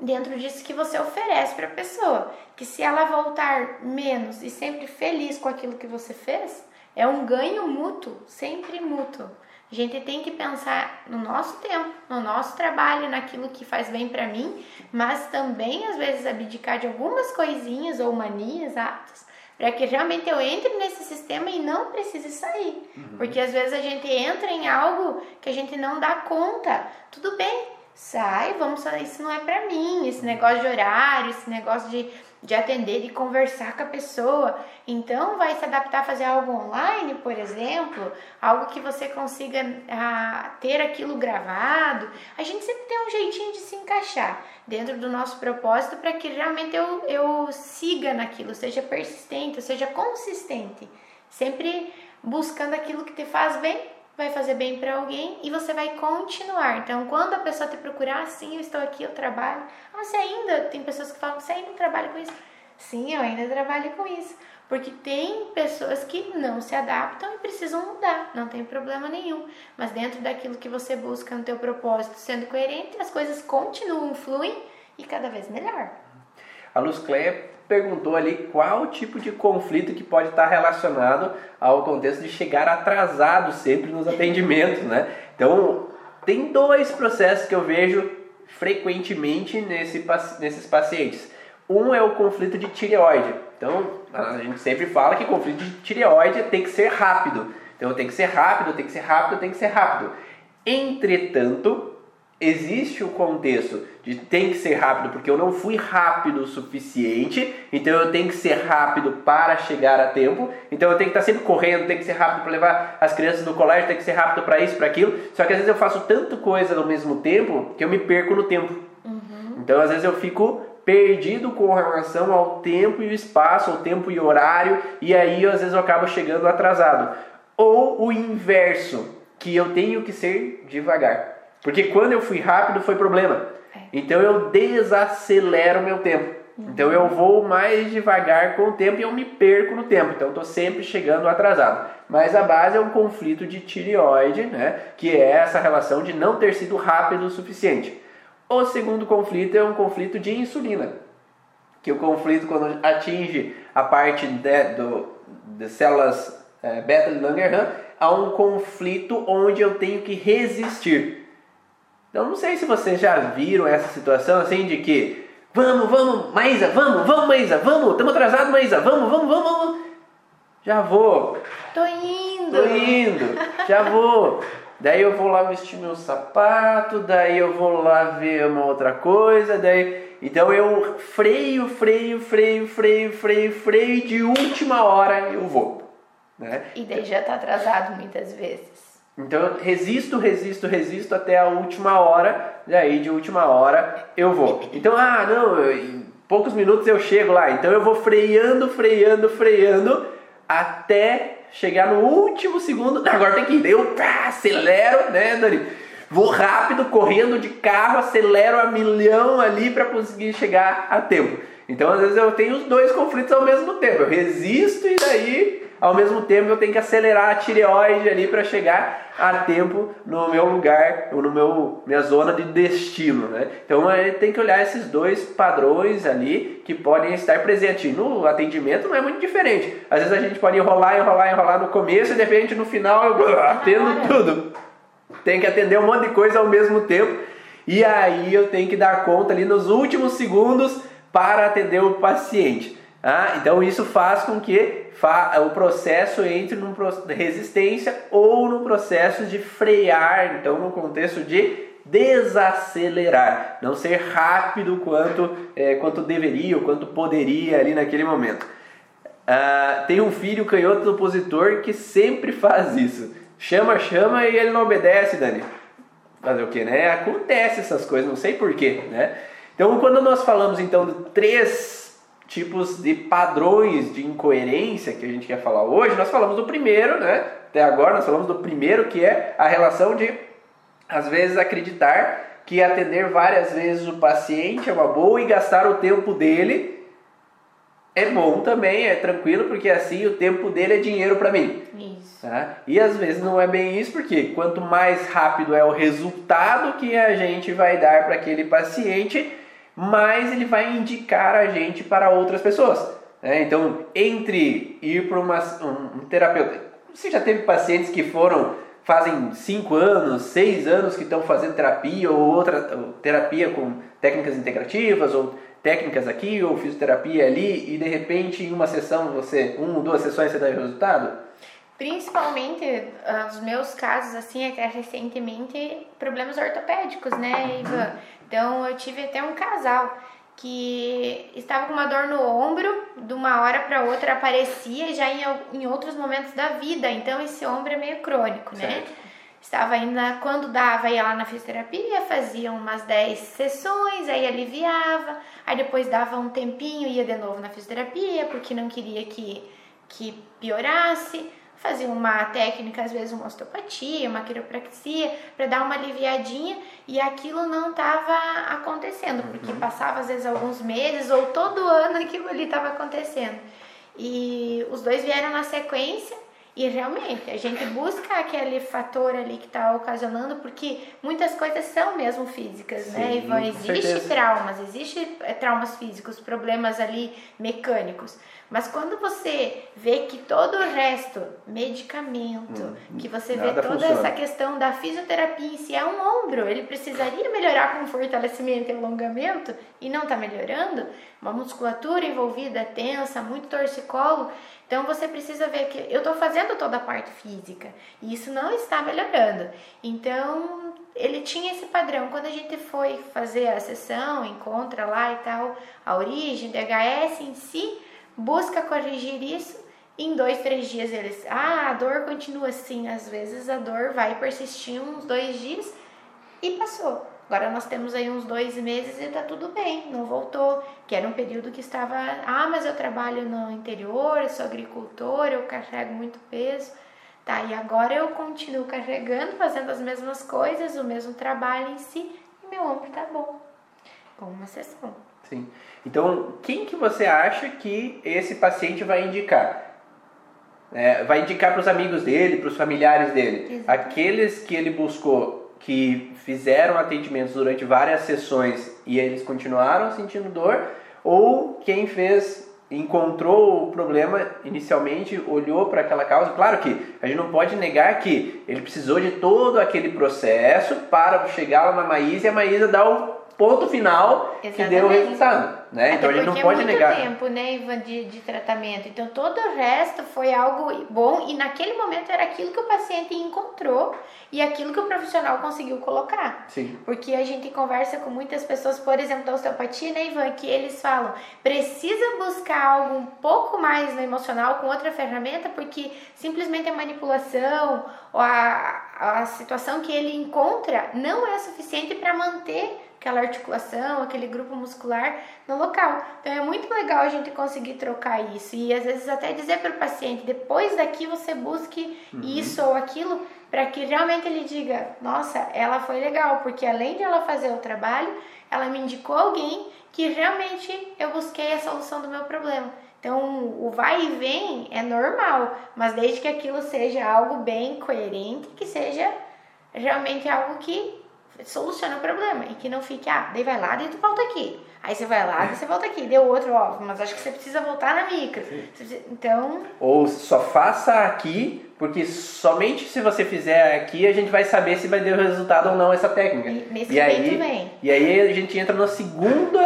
dentro disso que você oferece para a pessoa. Que se ela voltar menos e sempre feliz com aquilo que você fez, é um ganho mútuo, sempre mútuo. A gente tem que pensar no nosso tempo, no nosso trabalho, naquilo que faz bem para mim, mas também às vezes abdicar de algumas coisinhas ou manias, atos, para que realmente eu entre nesse sistema e não precise sair. Uhum. Porque às vezes a gente entra em algo que a gente não dá conta. Tudo bem, sai, vamos isso não é para mim, esse negócio de horário, esse negócio de, de atender, de conversar com a pessoa. Então, vai se adaptar a fazer algo online, por exemplo, algo que você consiga a, ter aquilo gravado. A gente sempre tem um jeitinho de se encaixar dentro do nosso propósito para que realmente eu, eu siga naquilo, seja persistente, seja consistente, sempre buscando aquilo que te faz bem vai fazer bem para alguém e você vai continuar. Então, quando a pessoa te procurar, sim, eu estou aqui, eu trabalho. Ah, você ainda tem pessoas que falam você ainda trabalha com isso? Sim, eu ainda trabalho com isso. Porque tem pessoas que não se adaptam e precisam mudar, não tem problema nenhum. Mas dentro daquilo que você busca no teu propósito, sendo coerente, as coisas continuam, fluem e cada vez melhor. A Luz Cleia perguntou ali qual tipo de conflito que pode estar relacionado ao contexto de chegar atrasado sempre nos atendimentos, né? Então, tem dois processos que eu vejo frequentemente nesse, nesses pacientes. Um é o conflito de tireoide. Então, a gente sempre fala que conflito de tireoide tem que ser rápido. Então, tem que ser rápido, tem que ser rápido, tem que ser rápido. Entretanto, existe o contexto de tem que ser rápido porque eu não fui rápido o suficiente, então eu tenho que ser rápido para chegar a tempo, então eu tenho que estar sempre correndo, tenho que ser rápido para levar as crianças no colégio, tenho que ser rápido para isso, para aquilo. Só que às vezes eu faço tanto coisa ao mesmo tempo que eu me perco no tempo. Uhum. Então às vezes eu fico perdido com relação ao tempo e o espaço, ao tempo e horário, e aí às vezes eu acabo chegando atrasado. Ou o inverso, que eu tenho que ser devagar. Porque quando eu fui rápido foi problema. É. Então eu desacelero o meu tempo. Uhum. Então eu vou mais devagar com o tempo e eu me perco no tempo. Então estou sempre chegando atrasado. Mas a base é um conflito de tireoide, né? que é essa relação de não ter sido rápido o suficiente. O segundo conflito é um conflito de insulina. Que o conflito, quando atinge a parte de, do, de células é, beta de Langerhans, há um conflito onde eu tenho que resistir. Então não sei se vocês já viram essa situação assim de que vamos, vamos, Maísa, vamos, vamos, Maísa, vamos, estamos atrasados, Maísa, vamos, vamos, vamos, vamos. Já vou. Tô indo. Tô indo, já vou. Daí eu vou lá vestir meu sapato, daí eu vou lá ver uma outra coisa, daí então eu freio, freio, freio, freio, freio, freio de última hora eu vou, né? E daí já tá atrasado muitas vezes. Então eu resisto, resisto, resisto até a última hora, e aí de última hora eu vou. Então, ah, não, em poucos minutos eu chego lá. Então eu vou freando, freando, freando até chegar no último segundo. Agora tem que ir. Eu pá, acelero, né, Dani? Vou rápido, correndo de carro, acelero a milhão ali para conseguir chegar a tempo. Então, às vezes eu tenho os dois conflitos ao mesmo tempo. Eu resisto e daí ao mesmo tempo eu tenho que acelerar a tireoide ali para chegar a tempo no meu lugar, ou no meu minha zona de destino, né? Então tem que olhar esses dois padrões ali que podem estar presentes. No atendimento não é muito diferente. Às vezes a gente pode enrolar, enrolar, enrolar no começo e de repente no final eu atendo tudo. Tem que atender um monte de coisa ao mesmo tempo. E aí eu tenho que dar conta ali nos últimos segundos para atender o paciente. Ah, então isso faz com que o processo entre num resistência ou no processo de frear, então no contexto de desacelerar, não ser rápido quanto, é, quanto deveria ou quanto poderia ali naquele momento. Ah, tem um filho canhoto do opositor que sempre faz isso. Chama, chama e ele não obedece, Dani. Fazer o que, né? Acontece essas coisas, não sei porquê, né? Então, quando nós falamos então de três tipos de padrões de incoerência que a gente quer falar hoje, nós falamos do primeiro, né? Até agora nós falamos do primeiro, que é a relação de, às vezes, acreditar que atender várias vezes o paciente é uma boa e gastar o tempo dele é bom também, é tranquilo, porque assim o tempo dele é dinheiro para mim. Isso. Tá? E às vezes não é bem isso, porque quanto mais rápido é o resultado que a gente vai dar para aquele paciente, mais ele vai indicar a gente para outras pessoas. Né? Então, entre ir para um, um terapeuta, você já teve pacientes que foram fazem 5 anos, 6 anos que estão fazendo terapia ou outra ou terapia com técnicas integrativas ou técnicas aqui ou fisioterapia ali e de repente em uma sessão você, uma ou duas sessões você dá resultado? Principalmente ah, os meus casos assim, até recentemente, problemas ortopédicos, né, Ivan? Então eu tive até um casal que estava com uma dor no ombro, de uma hora para outra aparecia já em, em outros momentos da vida. Então esse ombro é meio crônico, né? Certo. Estava ainda, quando dava, ia lá na fisioterapia, fazia umas 10 sessões, aí aliviava, aí depois dava um tempinho, ia de novo na fisioterapia, porque não queria que, que piorasse fazia uma técnica, às vezes uma osteopatia, uma quiropraxia, para dar uma aliviadinha e aquilo não estava acontecendo, porque uhum. passava às vezes alguns meses ou todo ano aquilo ali estava acontecendo. E os dois vieram na sequência e realmente, a gente busca aquele fator ali que está ocasionando, porque muitas coisas são mesmo físicas, né, Sim, né, Ivan? Existe traumas, existe eh, traumas físicos, problemas ali mecânicos. Mas quando você vê que todo o resto, medicamento, hum, que você vê toda funciona. essa questão da fisioterapia em si, é um ombro, ele precisaria melhorar com fortalecimento e alongamento e não está melhorando, uma musculatura envolvida tensa, muito torcicolo, então você precisa ver que eu estou fazendo toda a parte física e isso não está melhorando. Então ele tinha esse padrão. Quando a gente foi fazer a sessão, encontra lá e tal a origem, DHS em si, busca corrigir isso. Em dois, três dias eles, ah, a dor continua assim. Às vezes a dor vai persistir uns dois dias e passou. Agora nós temos aí uns dois meses e tá tudo bem, não voltou. Que era um período que estava, ah, mas eu trabalho no interior, eu sou agricultor, eu carrego muito peso. Tá, e agora eu continuo carregando, fazendo as mesmas coisas, o mesmo trabalho em si, e meu ombro tá bom. Com uma sessão. Sim. Então, quem que você acha que esse paciente vai indicar? É, vai indicar para os amigos dele, para os familiares dele. Exatamente. Aqueles que ele buscou, que fizeram atendimentos durante várias sessões e eles continuaram sentindo dor, ou quem fez encontrou o problema inicialmente, olhou para aquela causa. Claro que a gente não pode negar que ele precisou de todo aquele processo para chegar lá na Maísa e a Maísa dar o ponto final Exatamente. que deu o resultado. Né? então a gente não pode é muito negar. tempo, né, Ivan, de, de tratamento. Então todo o resto foi algo bom e naquele momento era aquilo que o paciente encontrou e aquilo que o profissional conseguiu colocar. Sim. Porque a gente conversa com muitas pessoas, por exemplo, da osteopatia, né, Ivan, que eles falam, precisa buscar algo um pouco mais no emocional com outra ferramenta, porque simplesmente a manipulação ou a, a situação que ele encontra não é suficiente para manter aquela articulação, aquele grupo muscular no local. Então é muito legal a gente conseguir trocar isso e às vezes até dizer para o paciente, depois daqui você busque uhum. isso ou aquilo, para que realmente ele diga, nossa, ela foi legal, porque além de ela fazer o trabalho, ela me indicou alguém que realmente eu busquei a solução do meu problema. Então, o vai e vem é normal, mas desde que aquilo seja algo bem coerente, que seja realmente algo que solucione o problema e que não fique, ah, daí vai lá, daí tu volta aqui. Aí você vai lá, daí você volta aqui, deu outro, ó, mas acho que você precisa voltar na micro. Então. Ou só faça aqui, porque somente se você fizer aqui a gente vai saber se vai dar resultado ou não essa técnica. E, nesse e aí, vem. E aí a gente entra no segundo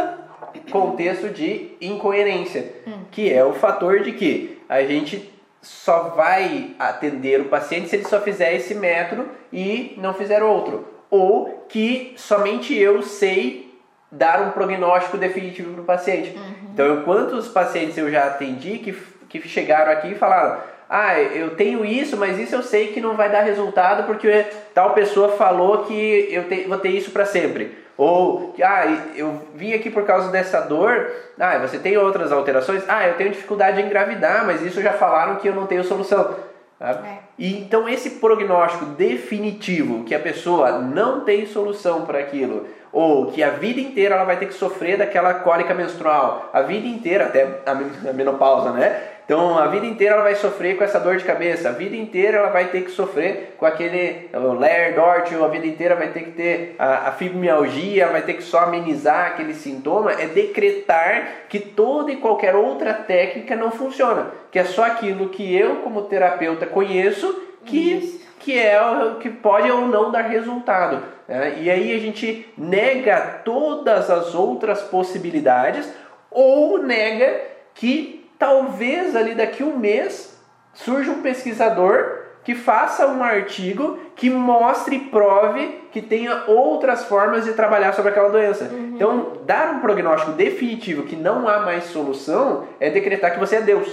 contexto de incoerência, hum. que é o fator de que a gente só vai atender o paciente se ele só fizer esse método e não fizer outro. Ou que somente eu sei dar um prognóstico definitivo para o paciente. Uhum. Então, quantos pacientes eu já atendi que, que chegaram aqui e falaram: Ah, eu tenho isso, mas isso eu sei que não vai dar resultado porque tal pessoa falou que eu te, vou ter isso para sempre. Ou, ah, eu vim aqui por causa dessa dor. Ah, você tem outras alterações? Ah, eu tenho dificuldade em engravidar, mas isso já falaram que eu não tenho solução. É. E então esse prognóstico definitivo que a pessoa não tem solução para aquilo, ou que a vida inteira ela vai ter que sofrer daquela cólica menstrual, a vida inteira até a menopausa, né? Então a vida inteira ela vai sofrer com essa dor de cabeça, a vida inteira ela vai ter que sofrer com aquele o Lair Dort, a vida inteira vai ter que ter a, a fibromialgia, vai ter que só amenizar aquele sintoma, é decretar que toda e qualquer outra técnica não funciona, que é só aquilo que eu como terapeuta conheço que, que é o que pode ou não dar resultado. Né? E aí a gente nega todas as outras possibilidades ou nega que talvez ali daqui um mês surja um pesquisador que faça um artigo que mostre e prove que tenha outras formas de trabalhar sobre aquela doença. Uhum. Então, dar um prognóstico definitivo que não há mais solução é decretar que você é Deus.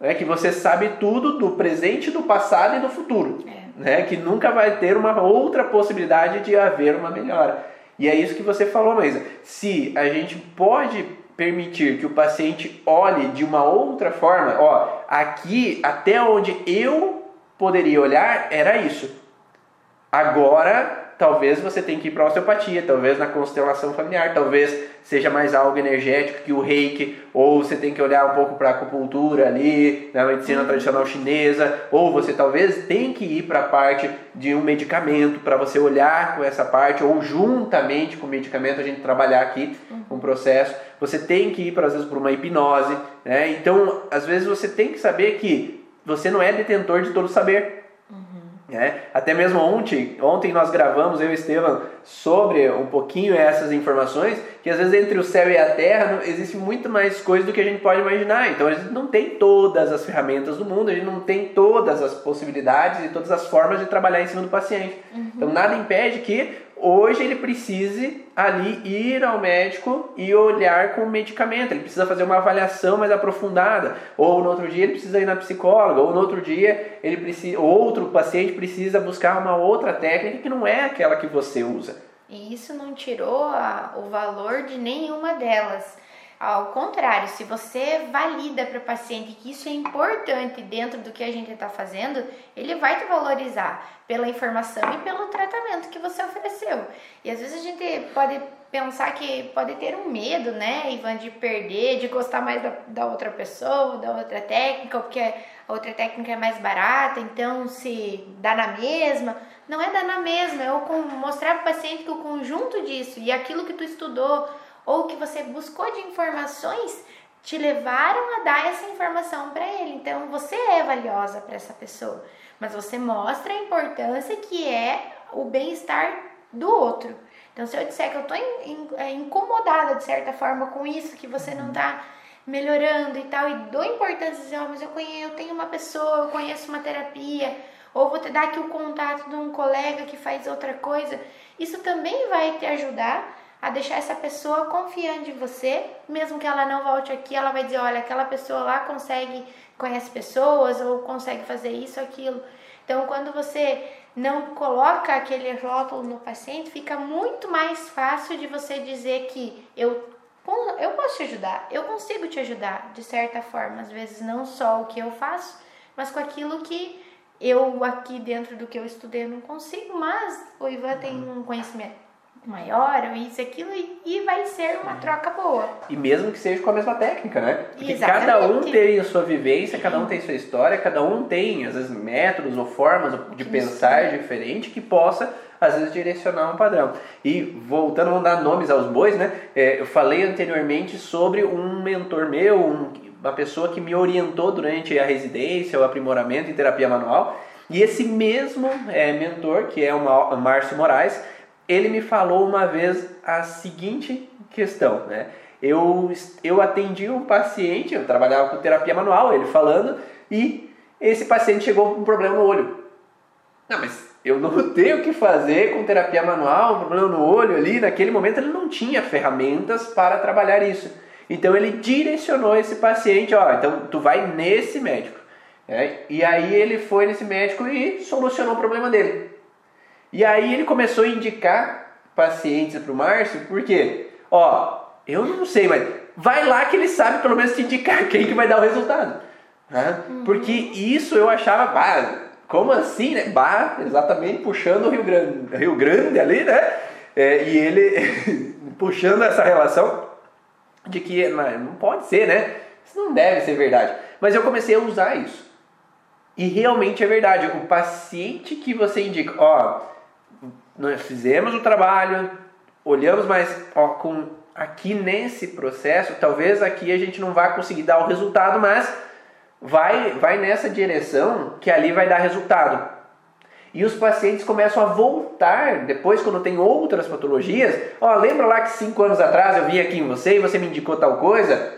É que você sabe tudo do presente, do passado e do futuro. É. Né? Que nunca vai ter uma outra possibilidade de haver uma melhora. E é isso que você falou, Maísa. Se a gente pode permitir que o paciente olhe de uma outra forma, ó, aqui até onde eu poderia olhar era isso. Agora talvez você tenha que ir para osteopatia, talvez na constelação familiar, talvez seja mais algo energético que o reiki, ou você tem que olhar um pouco para a acupuntura ali, na medicina tradicional chinesa, ou você talvez tem que ir para a parte de um medicamento para você olhar com essa parte, ou juntamente com o medicamento a gente trabalhar aqui um processo. Você tem que ir, para, às vezes, para uma hipnose. Né? Então, às vezes você tem que saber que você não é detentor de todo saber. É, até mesmo ontem, ontem nós gravamos, eu e Estevam, sobre um pouquinho essas informações, que às vezes entre o céu e a terra existe muito mais coisa do que a gente pode imaginar. Então a gente não tem todas as ferramentas do mundo, a gente não tem todas as possibilidades e todas as formas de trabalhar em cima do paciente. Uhum. Então nada impede que hoje ele precise ali ir ao médico e olhar com o medicamento. Ele precisa fazer uma avaliação mais aprofundada. Ou no outro dia ele precisa ir na psicóloga. Ou no outro dia ele precisa, outro paciente precisa buscar uma outra técnica que não é aquela que você usa. E isso não tirou a, o valor de nenhuma delas. Ao contrário, se você valida para o paciente que isso é importante dentro do que a gente está fazendo, ele vai te valorizar pela informação e pelo tratamento que você ofereceu. E às vezes a gente pode pensar que pode ter um medo, né, Ivan, de perder, de gostar mais da, da outra pessoa, da outra técnica, porque a outra técnica é mais barata, então se dá na mesma. Não é dar na mesma, é mostrar para o paciente que o conjunto disso e aquilo que tu estudou ou que você buscou de informações te levaram a dar essa informação para ele. Então você é valiosa para essa pessoa, mas você mostra a importância que é o bem-estar do outro. Então se eu disser que eu estou é, incomodada de certa forma com isso, que você não está melhorando e tal, e dou importância dizer, oh, mas eu, conheço, eu tenho uma pessoa, eu conheço uma terapia, ou vou te dar aqui o contato de um colega que faz outra coisa, isso também vai te ajudar a deixar essa pessoa confiante em você, mesmo que ela não volte aqui, ela vai dizer, olha, aquela pessoa lá consegue, conhece pessoas ou consegue fazer isso, aquilo. Então, quando você não coloca aquele rótulo no paciente, fica muito mais fácil de você dizer que eu eu posso te ajudar, eu consigo te ajudar de certa forma, às vezes não só o que eu faço, mas com aquilo que eu aqui dentro do que eu estudei não consigo, mas o Ivan tem um conhecimento maior ou isso, aquilo, e, e vai ser uma troca boa. E mesmo que seja com a mesma técnica, né? Porque Exatamente. cada um tem a sua vivência, cada um tem sua história, cada um tem, às vezes, métodos ou formas de pensar diferente que possa, às vezes, direcionar um padrão. E voltando, vamos dar nomes aos bois, né? É, eu falei anteriormente sobre um mentor meu, um, uma pessoa que me orientou durante a residência, o aprimoramento em terapia manual. E esse mesmo é, mentor, que é o Márcio Moraes, ele me falou uma vez a seguinte questão, né? Eu, eu atendi um paciente, eu trabalhava com terapia manual, ele falando, e esse paciente chegou com um problema no olho. Não, mas eu não tenho o que fazer com terapia manual, um problema no olho ali, naquele momento ele não tinha ferramentas para trabalhar isso. Então ele direcionou esse paciente, ó, então tu vai nesse médico. né? E aí ele foi nesse médico e solucionou o problema dele. E aí ele começou a indicar pacientes para o Márcio, por quê? Ó, eu não sei, mas vai lá que ele sabe pelo menos te indicar quem que vai dar o resultado. né? Porque isso eu achava, bah, como assim, né? Bah, exatamente puxando o Rio Grande, Rio Grande ali, né? É, e ele puxando essa relação de que não, não pode ser, né? Isso não deve ser verdade. Mas eu comecei a usar isso. E realmente é verdade. O paciente que você indica, ó, nós fizemos o trabalho, olhamos mais, ó, com aqui nesse processo, talvez aqui a gente não vá conseguir dar o resultado, mas vai, vai nessa direção que ali vai dar resultado. E os pacientes começam a voltar depois, quando tem outras patologias. Ó, lembra lá que cinco anos atrás eu vim aqui em você e você me indicou tal coisa?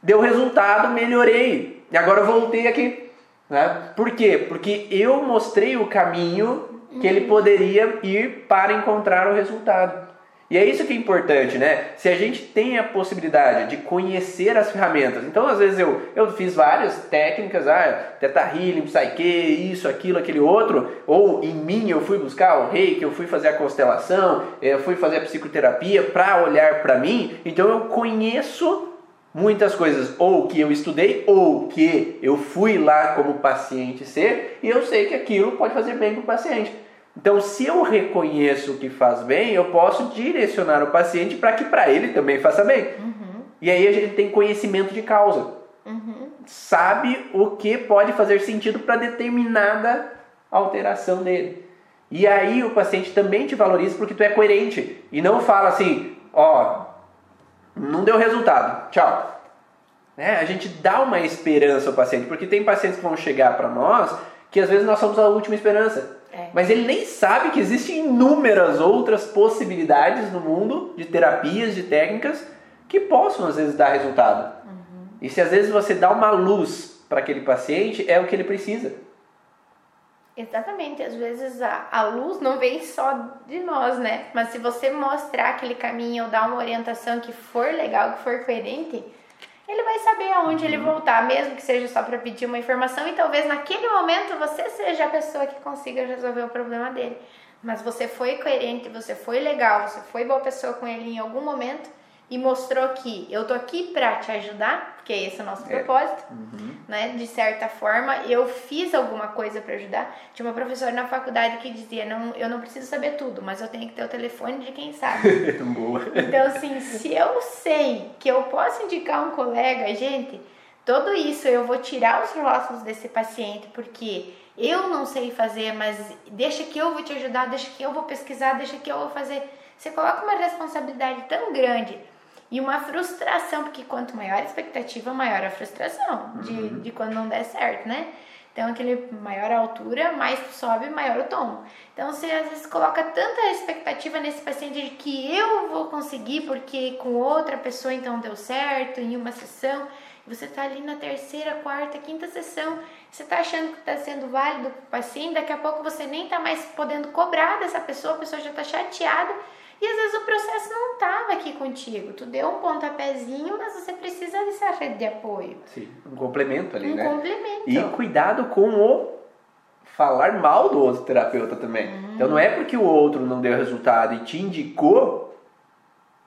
Deu resultado, melhorei. E agora eu voltei aqui. Né? Por quê? Porque eu mostrei o caminho que ele poderia ir para encontrar o resultado. E é isso que é importante, né? Se a gente tem a possibilidade de conhecer as ferramentas. Então, às vezes, eu, eu fiz várias técnicas, ah, Teta Healing, Psyche, isso, aquilo, aquele outro. Ou em mim eu fui buscar o reiki, eu fui fazer a constelação, eu fui fazer a psicoterapia para olhar para mim. Então, eu conheço muitas coisas, ou que eu estudei, ou que eu fui lá como paciente ser, e eu sei que aquilo pode fazer bem para o paciente. Então, se eu reconheço o que faz bem, eu posso direcionar o paciente para que para ele também faça bem. Uhum, E aí a gente tem conhecimento de causa. uhum. Sabe o que pode fazer sentido para determinada alteração dele. E aí o paciente também te valoriza porque tu é coerente. E não fala assim, ó, não deu resultado, tchau. Né? A gente dá uma esperança ao paciente, porque tem pacientes que vão chegar para nós que às vezes nós somos a última esperança. É. Mas ele nem sabe que existem inúmeras outras possibilidades no mundo de terapias, de técnicas que possam às vezes dar resultado. E se às vezes você dá uma luz para aquele paciente, é o que ele precisa. Exatamente, às vezes a, a luz não vem só de nós, né? Mas se você mostrar aquele caminho ou dar uma orientação que for legal, que for coerente, ele vai saber aonde ele voltar, mesmo que seja só para pedir uma informação e talvez naquele momento você seja a pessoa que consiga resolver o problema dele. Mas você foi coerente, você foi legal, você foi boa pessoa com ele em algum momento e mostrou que eu tô aqui para te ajudar, porque esse é o nosso É. propósito né? De certa forma, eu fiz alguma coisa para ajudar. Tinha uma professora na faculdade que dizia: não, eu não preciso saber tudo, mas eu tenho que ter o telefone de quem sabe. Boa. Então, assim, se eu sei que eu posso indicar um colega, gente, tudo isso eu vou tirar os rótulos desse paciente, porque eu não sei fazer, mas deixa que eu vou te ajudar, deixa que eu vou pesquisar, deixa que eu vou fazer. Você coloca uma responsabilidade tão grande e uma frustração, porque quanto maior a expectativa, maior a frustração de, de quando não der certo, né? Então, aquele maior a altura, mais tu sobe, maior o tom. Então, você às vezes coloca tanta expectativa nesse paciente de que eu vou conseguir, porque com outra pessoa então deu certo em uma sessão. Você tá ali na terceira, quarta, quinta sessão, você tá achando que tá sendo válido pro paciente, daqui a pouco você nem tá mais podendo cobrar dessa pessoa, a pessoa já tá chateada. E às vezes o processo não tava aqui contigo. Tu deu um pontapézinho, mas você precisa dessa rede de apoio. Sim, um complemento ali, Um né? complemento. E cuidado com o falar mal do outro terapeuta também. Então não é porque o outro não deu resultado e te indicou,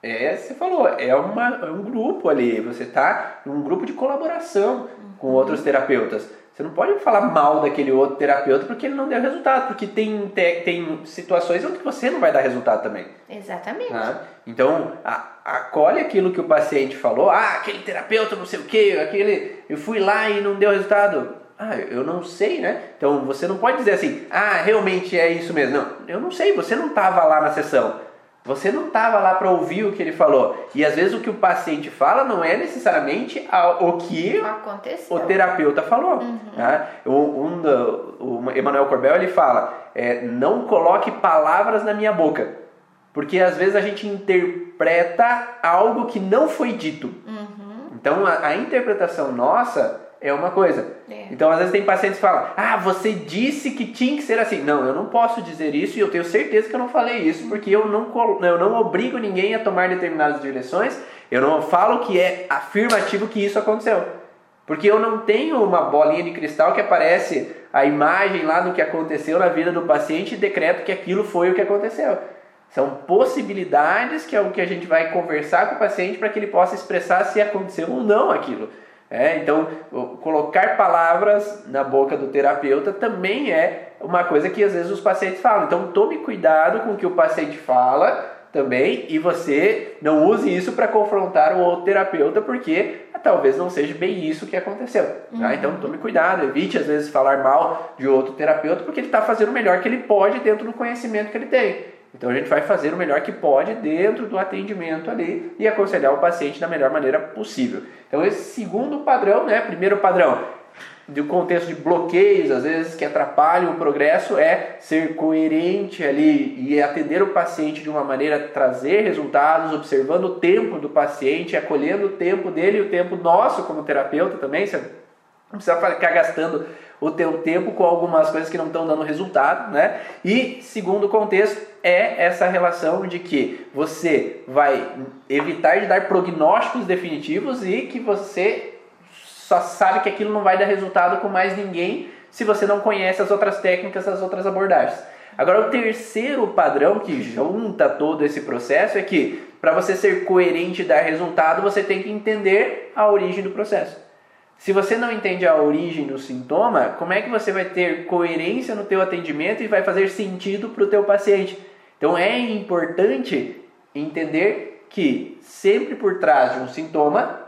é, você falou, é, uma, é um grupo ali, você tá num grupo de colaboração com outros terapeutas. Você não pode falar mal daquele outro terapeuta porque ele não deu resultado, porque tem, tem situações onde você não vai dar resultado também. Exatamente. Ah, então, a, acolhe aquilo que o paciente falou, ah, aquele terapeuta não sei o que, aquele, eu fui lá e não deu resultado. Ah, eu não sei, né? Então você não pode dizer assim, ah, realmente é isso mesmo. Não, eu não sei, você não estava lá na sessão. Você não estava lá para ouvir o que ele falou. E às vezes o que o paciente fala não é necessariamente o que Aconteceu. o terapeuta falou. Uhum. Tá? Um, o Emmanuel Corbel ele fala: é, não coloque palavras na minha boca. Porque às vezes a gente interpreta algo que não foi dito. Uhum. Então a, a interpretação nossa é uma coisa. É. Então, às vezes tem pacientes que falam: Ah, você disse que tinha que ser assim. Não, eu não posso dizer isso e eu tenho certeza que eu não falei isso, porque eu não, eu não obrigo ninguém a tomar determinadas direções. Eu não falo que é afirmativo que isso aconteceu. Porque eu não tenho uma bolinha de cristal que aparece a imagem lá do que aconteceu na vida do paciente e decreto que aquilo foi o que aconteceu. São possibilidades que é o que a gente vai conversar com o paciente para que ele possa expressar se aconteceu ou não aquilo. É, então, colocar palavras na boca do terapeuta também é uma coisa que às vezes os pacientes falam. Então, tome cuidado com o que o paciente fala também e você não use isso para confrontar o outro terapeuta, porque talvez não seja bem isso que aconteceu. Tá? Uhum. Então, tome cuidado, evite às vezes falar mal de outro terapeuta, porque ele está fazendo o melhor que ele pode dentro do conhecimento que ele tem. Então a gente vai fazer o melhor que pode dentro do atendimento ali e aconselhar o paciente da melhor maneira possível. Então esse segundo padrão, né, primeiro padrão do contexto de bloqueios, às vezes que atrapalham o progresso, é ser coerente ali e atender o paciente de uma maneira trazer resultados, observando o tempo do paciente, acolhendo o tempo dele e o tempo nosso como terapeuta também. Você não precisa ficar gastando o teu tempo com algumas coisas que não estão dando resultado, né? E segundo contexto é essa relação de que você vai evitar de dar prognósticos definitivos e que você só sabe que aquilo não vai dar resultado com mais ninguém se você não conhece as outras técnicas, as outras abordagens. Agora, o terceiro padrão que junta todo esse processo é que para você ser coerente e dar resultado, você tem que entender a origem do processo. Se você não entende a origem do sintoma, como é que você vai ter coerência no teu atendimento e vai fazer sentido para o teu paciente? Então é importante entender que sempre por trás de um sintoma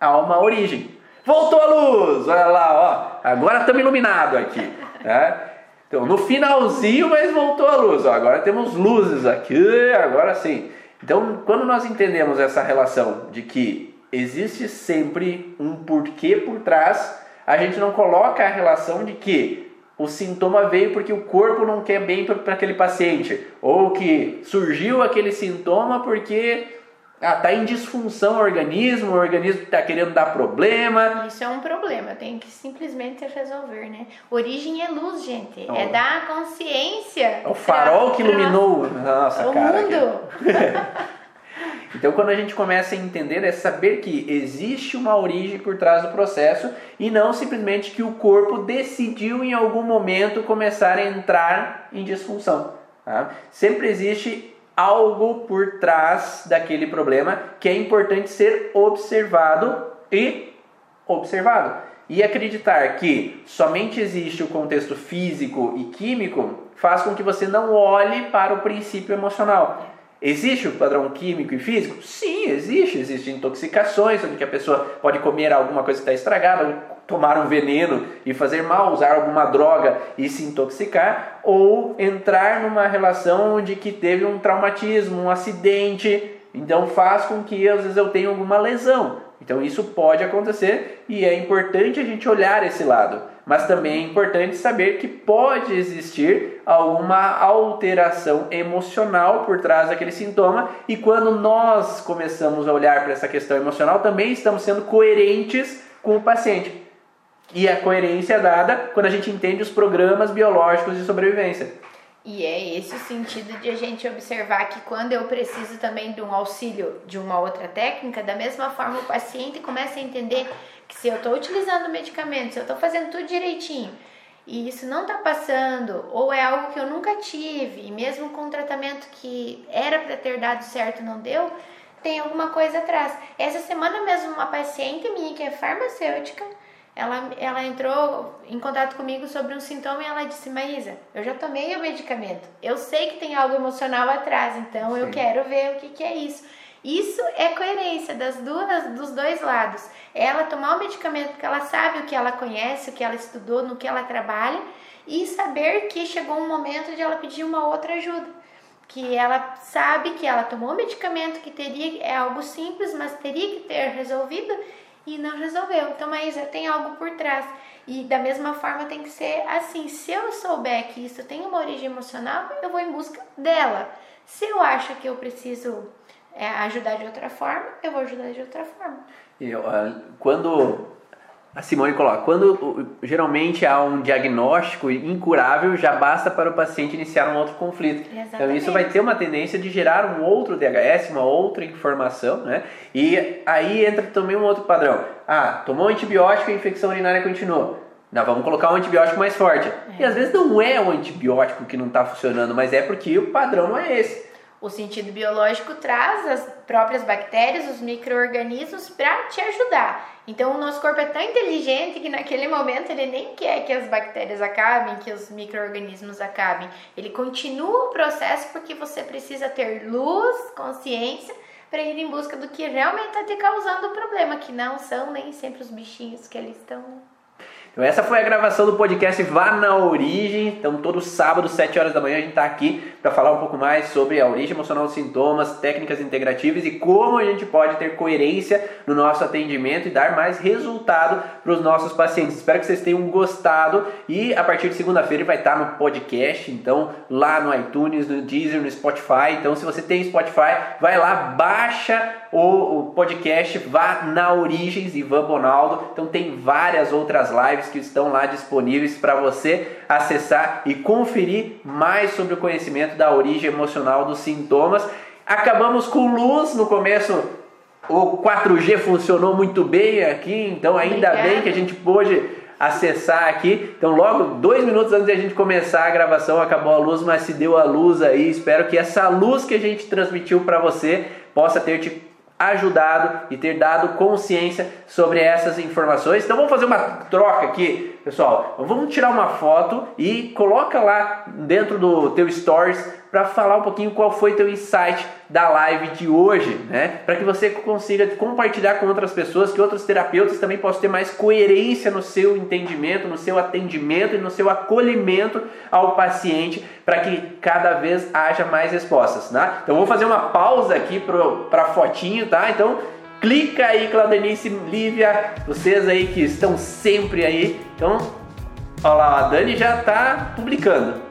há uma origem. Voltou a luz, olha lá, ó. Agora estamos iluminados aqui. Né? Então no finalzinho, mas voltou a luz. Ó. Agora temos luzes aqui, agora sim. Então quando nós entendemos essa relação de que existe sempre um porquê por trás. A gente não coloca a relação de que o sintoma veio porque o corpo não quer bem para aquele paciente, ou que surgiu aquele sintoma porque está ah, em disfunção o organismo, o organismo está querendo dar problema. Isso é um problema, tem que simplesmente resolver, né? Origem é luz, gente. É dar consciência. É o farol pra, que iluminou nossa o cara. mundo. Então, quando a gente começa a entender, é saber que existe uma origem por trás do processo e não simplesmente que o corpo decidiu em algum momento começar a entrar em disfunção. Tá? Sempre existe algo por trás daquele problema que é importante ser observado e observado. E acreditar que somente existe o contexto físico e químico faz com que você não olhe para o princípio emocional. Existe o padrão químico e físico? Sim, existe. Existem intoxicações, onde a pessoa pode comer alguma coisa que está estragada, tomar um veneno e fazer mal, usar alguma droga e se intoxicar, ou entrar numa relação onde que teve um traumatismo, um acidente, então faz com que às vezes eu tenha alguma lesão. Então isso pode acontecer e é importante a gente olhar esse lado mas também é importante saber que pode existir alguma alteração emocional por trás daquele sintoma, e quando nós começamos a olhar para essa questão emocional, também estamos sendo coerentes com o paciente. E a coerência é dada quando a gente entende os programas biológicos de sobrevivência. E é esse o sentido de a gente observar que quando eu preciso também de um auxílio de uma outra técnica, da mesma forma o paciente começa a entender que se eu estou utilizando o medicamento, se eu estou fazendo tudo direitinho e isso não está passando, ou é algo que eu nunca tive, e mesmo com um tratamento que era para ter dado certo não deu, tem alguma coisa atrás. Essa semana mesmo, uma paciente minha que é farmacêutica, ela, ela entrou em contato comigo sobre um sintoma e ela disse, Maísa, eu já tomei o medicamento, eu sei que tem algo emocional atrás, então Sim. eu quero ver o que, que é isso. Isso é coerência das duas, dos dois lados. Ela tomar o medicamento porque ela sabe o que ela conhece, o que ela estudou, no que ela trabalha, e saber que chegou um momento de ela pedir uma outra ajuda que ela sabe que ela tomou o medicamento que teria é algo simples, mas teria que ter resolvido e não resolveu. Então, mas já tem algo por trás. E da mesma forma tem que ser assim, se eu souber que isso tem uma origem emocional, eu vou em busca dela. Se eu acho que eu preciso é, ajudar de outra forma, eu vou ajudar de outra forma. Eu, quando a Simone coloca: quando geralmente há um diagnóstico incurável, já basta para o paciente iniciar um outro conflito. Exatamente. Então, isso vai ter uma tendência de gerar um outro DHS, uma outra informação, né? E aí entra também um outro padrão. Ah, tomou antibiótico e a infecção urinária continuou. Não, vamos colocar um antibiótico mais forte. É. E às vezes não é o antibiótico que não está funcionando, mas é porque o padrão não é esse. O sentido biológico traz as próprias bactérias, os micro-organismos para te ajudar. Então, o nosso corpo é tão inteligente que naquele momento ele nem quer que as bactérias acabem, que os micro-organismos acabem. Ele continua o processo porque você precisa ter luz, consciência, para ir em busca do que realmente está te causando o problema, que não são nem sempre os bichinhos que eles estão. Então essa foi a gravação do podcast Vá na Origem. Então todo sábado, 7 horas da manhã, a gente está aqui para falar um pouco mais sobre a origem emocional dos sintomas, técnicas integrativas e como a gente pode ter coerência no nosso atendimento e dar mais resultado para os nossos pacientes. Espero que vocês tenham gostado e a partir de segunda-feira vai estar no podcast, então lá no iTunes, no Deezer, no Spotify. Então se você tem Spotify, vai lá, baixa o podcast Vá na Origens Ivan Bonaldo. Então tem várias outras lives que estão lá disponíveis para você acessar e conferir mais sobre o conhecimento da origem emocional dos sintomas. Acabamos com luz no começo. O 4G funcionou muito bem aqui, então ainda Obrigada. bem que a gente pôde acessar aqui. Então, logo dois minutos antes de a gente começar a gravação, acabou a luz, mas se deu a luz aí. Espero que essa luz que a gente transmitiu para você possa ter te ajudado e ter dado consciência sobre essas informações. Então vamos fazer uma troca aqui, pessoal. Vamos tirar uma foto e coloca lá dentro do teu stories para falar um pouquinho qual foi teu insight da live de hoje, né? Para que você consiga compartilhar com outras pessoas, que outros terapeutas também possam ter mais coerência no seu entendimento, no seu atendimento e no seu acolhimento ao paciente, para que cada vez haja mais respostas, tá? Então vou fazer uma pausa aqui para fotinho, tá? Então clica aí, Claudenice, Lívia, vocês aí que estão sempre aí. Então, olha lá, a Dani já está publicando.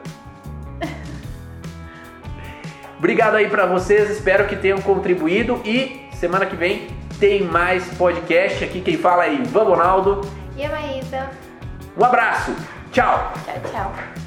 Obrigado aí para vocês, espero que tenham contribuído e semana que vem tem mais podcast. Aqui quem fala é Ivan Ronaldo. E a Maísa. Um abraço. Tchau. Tchau, tchau.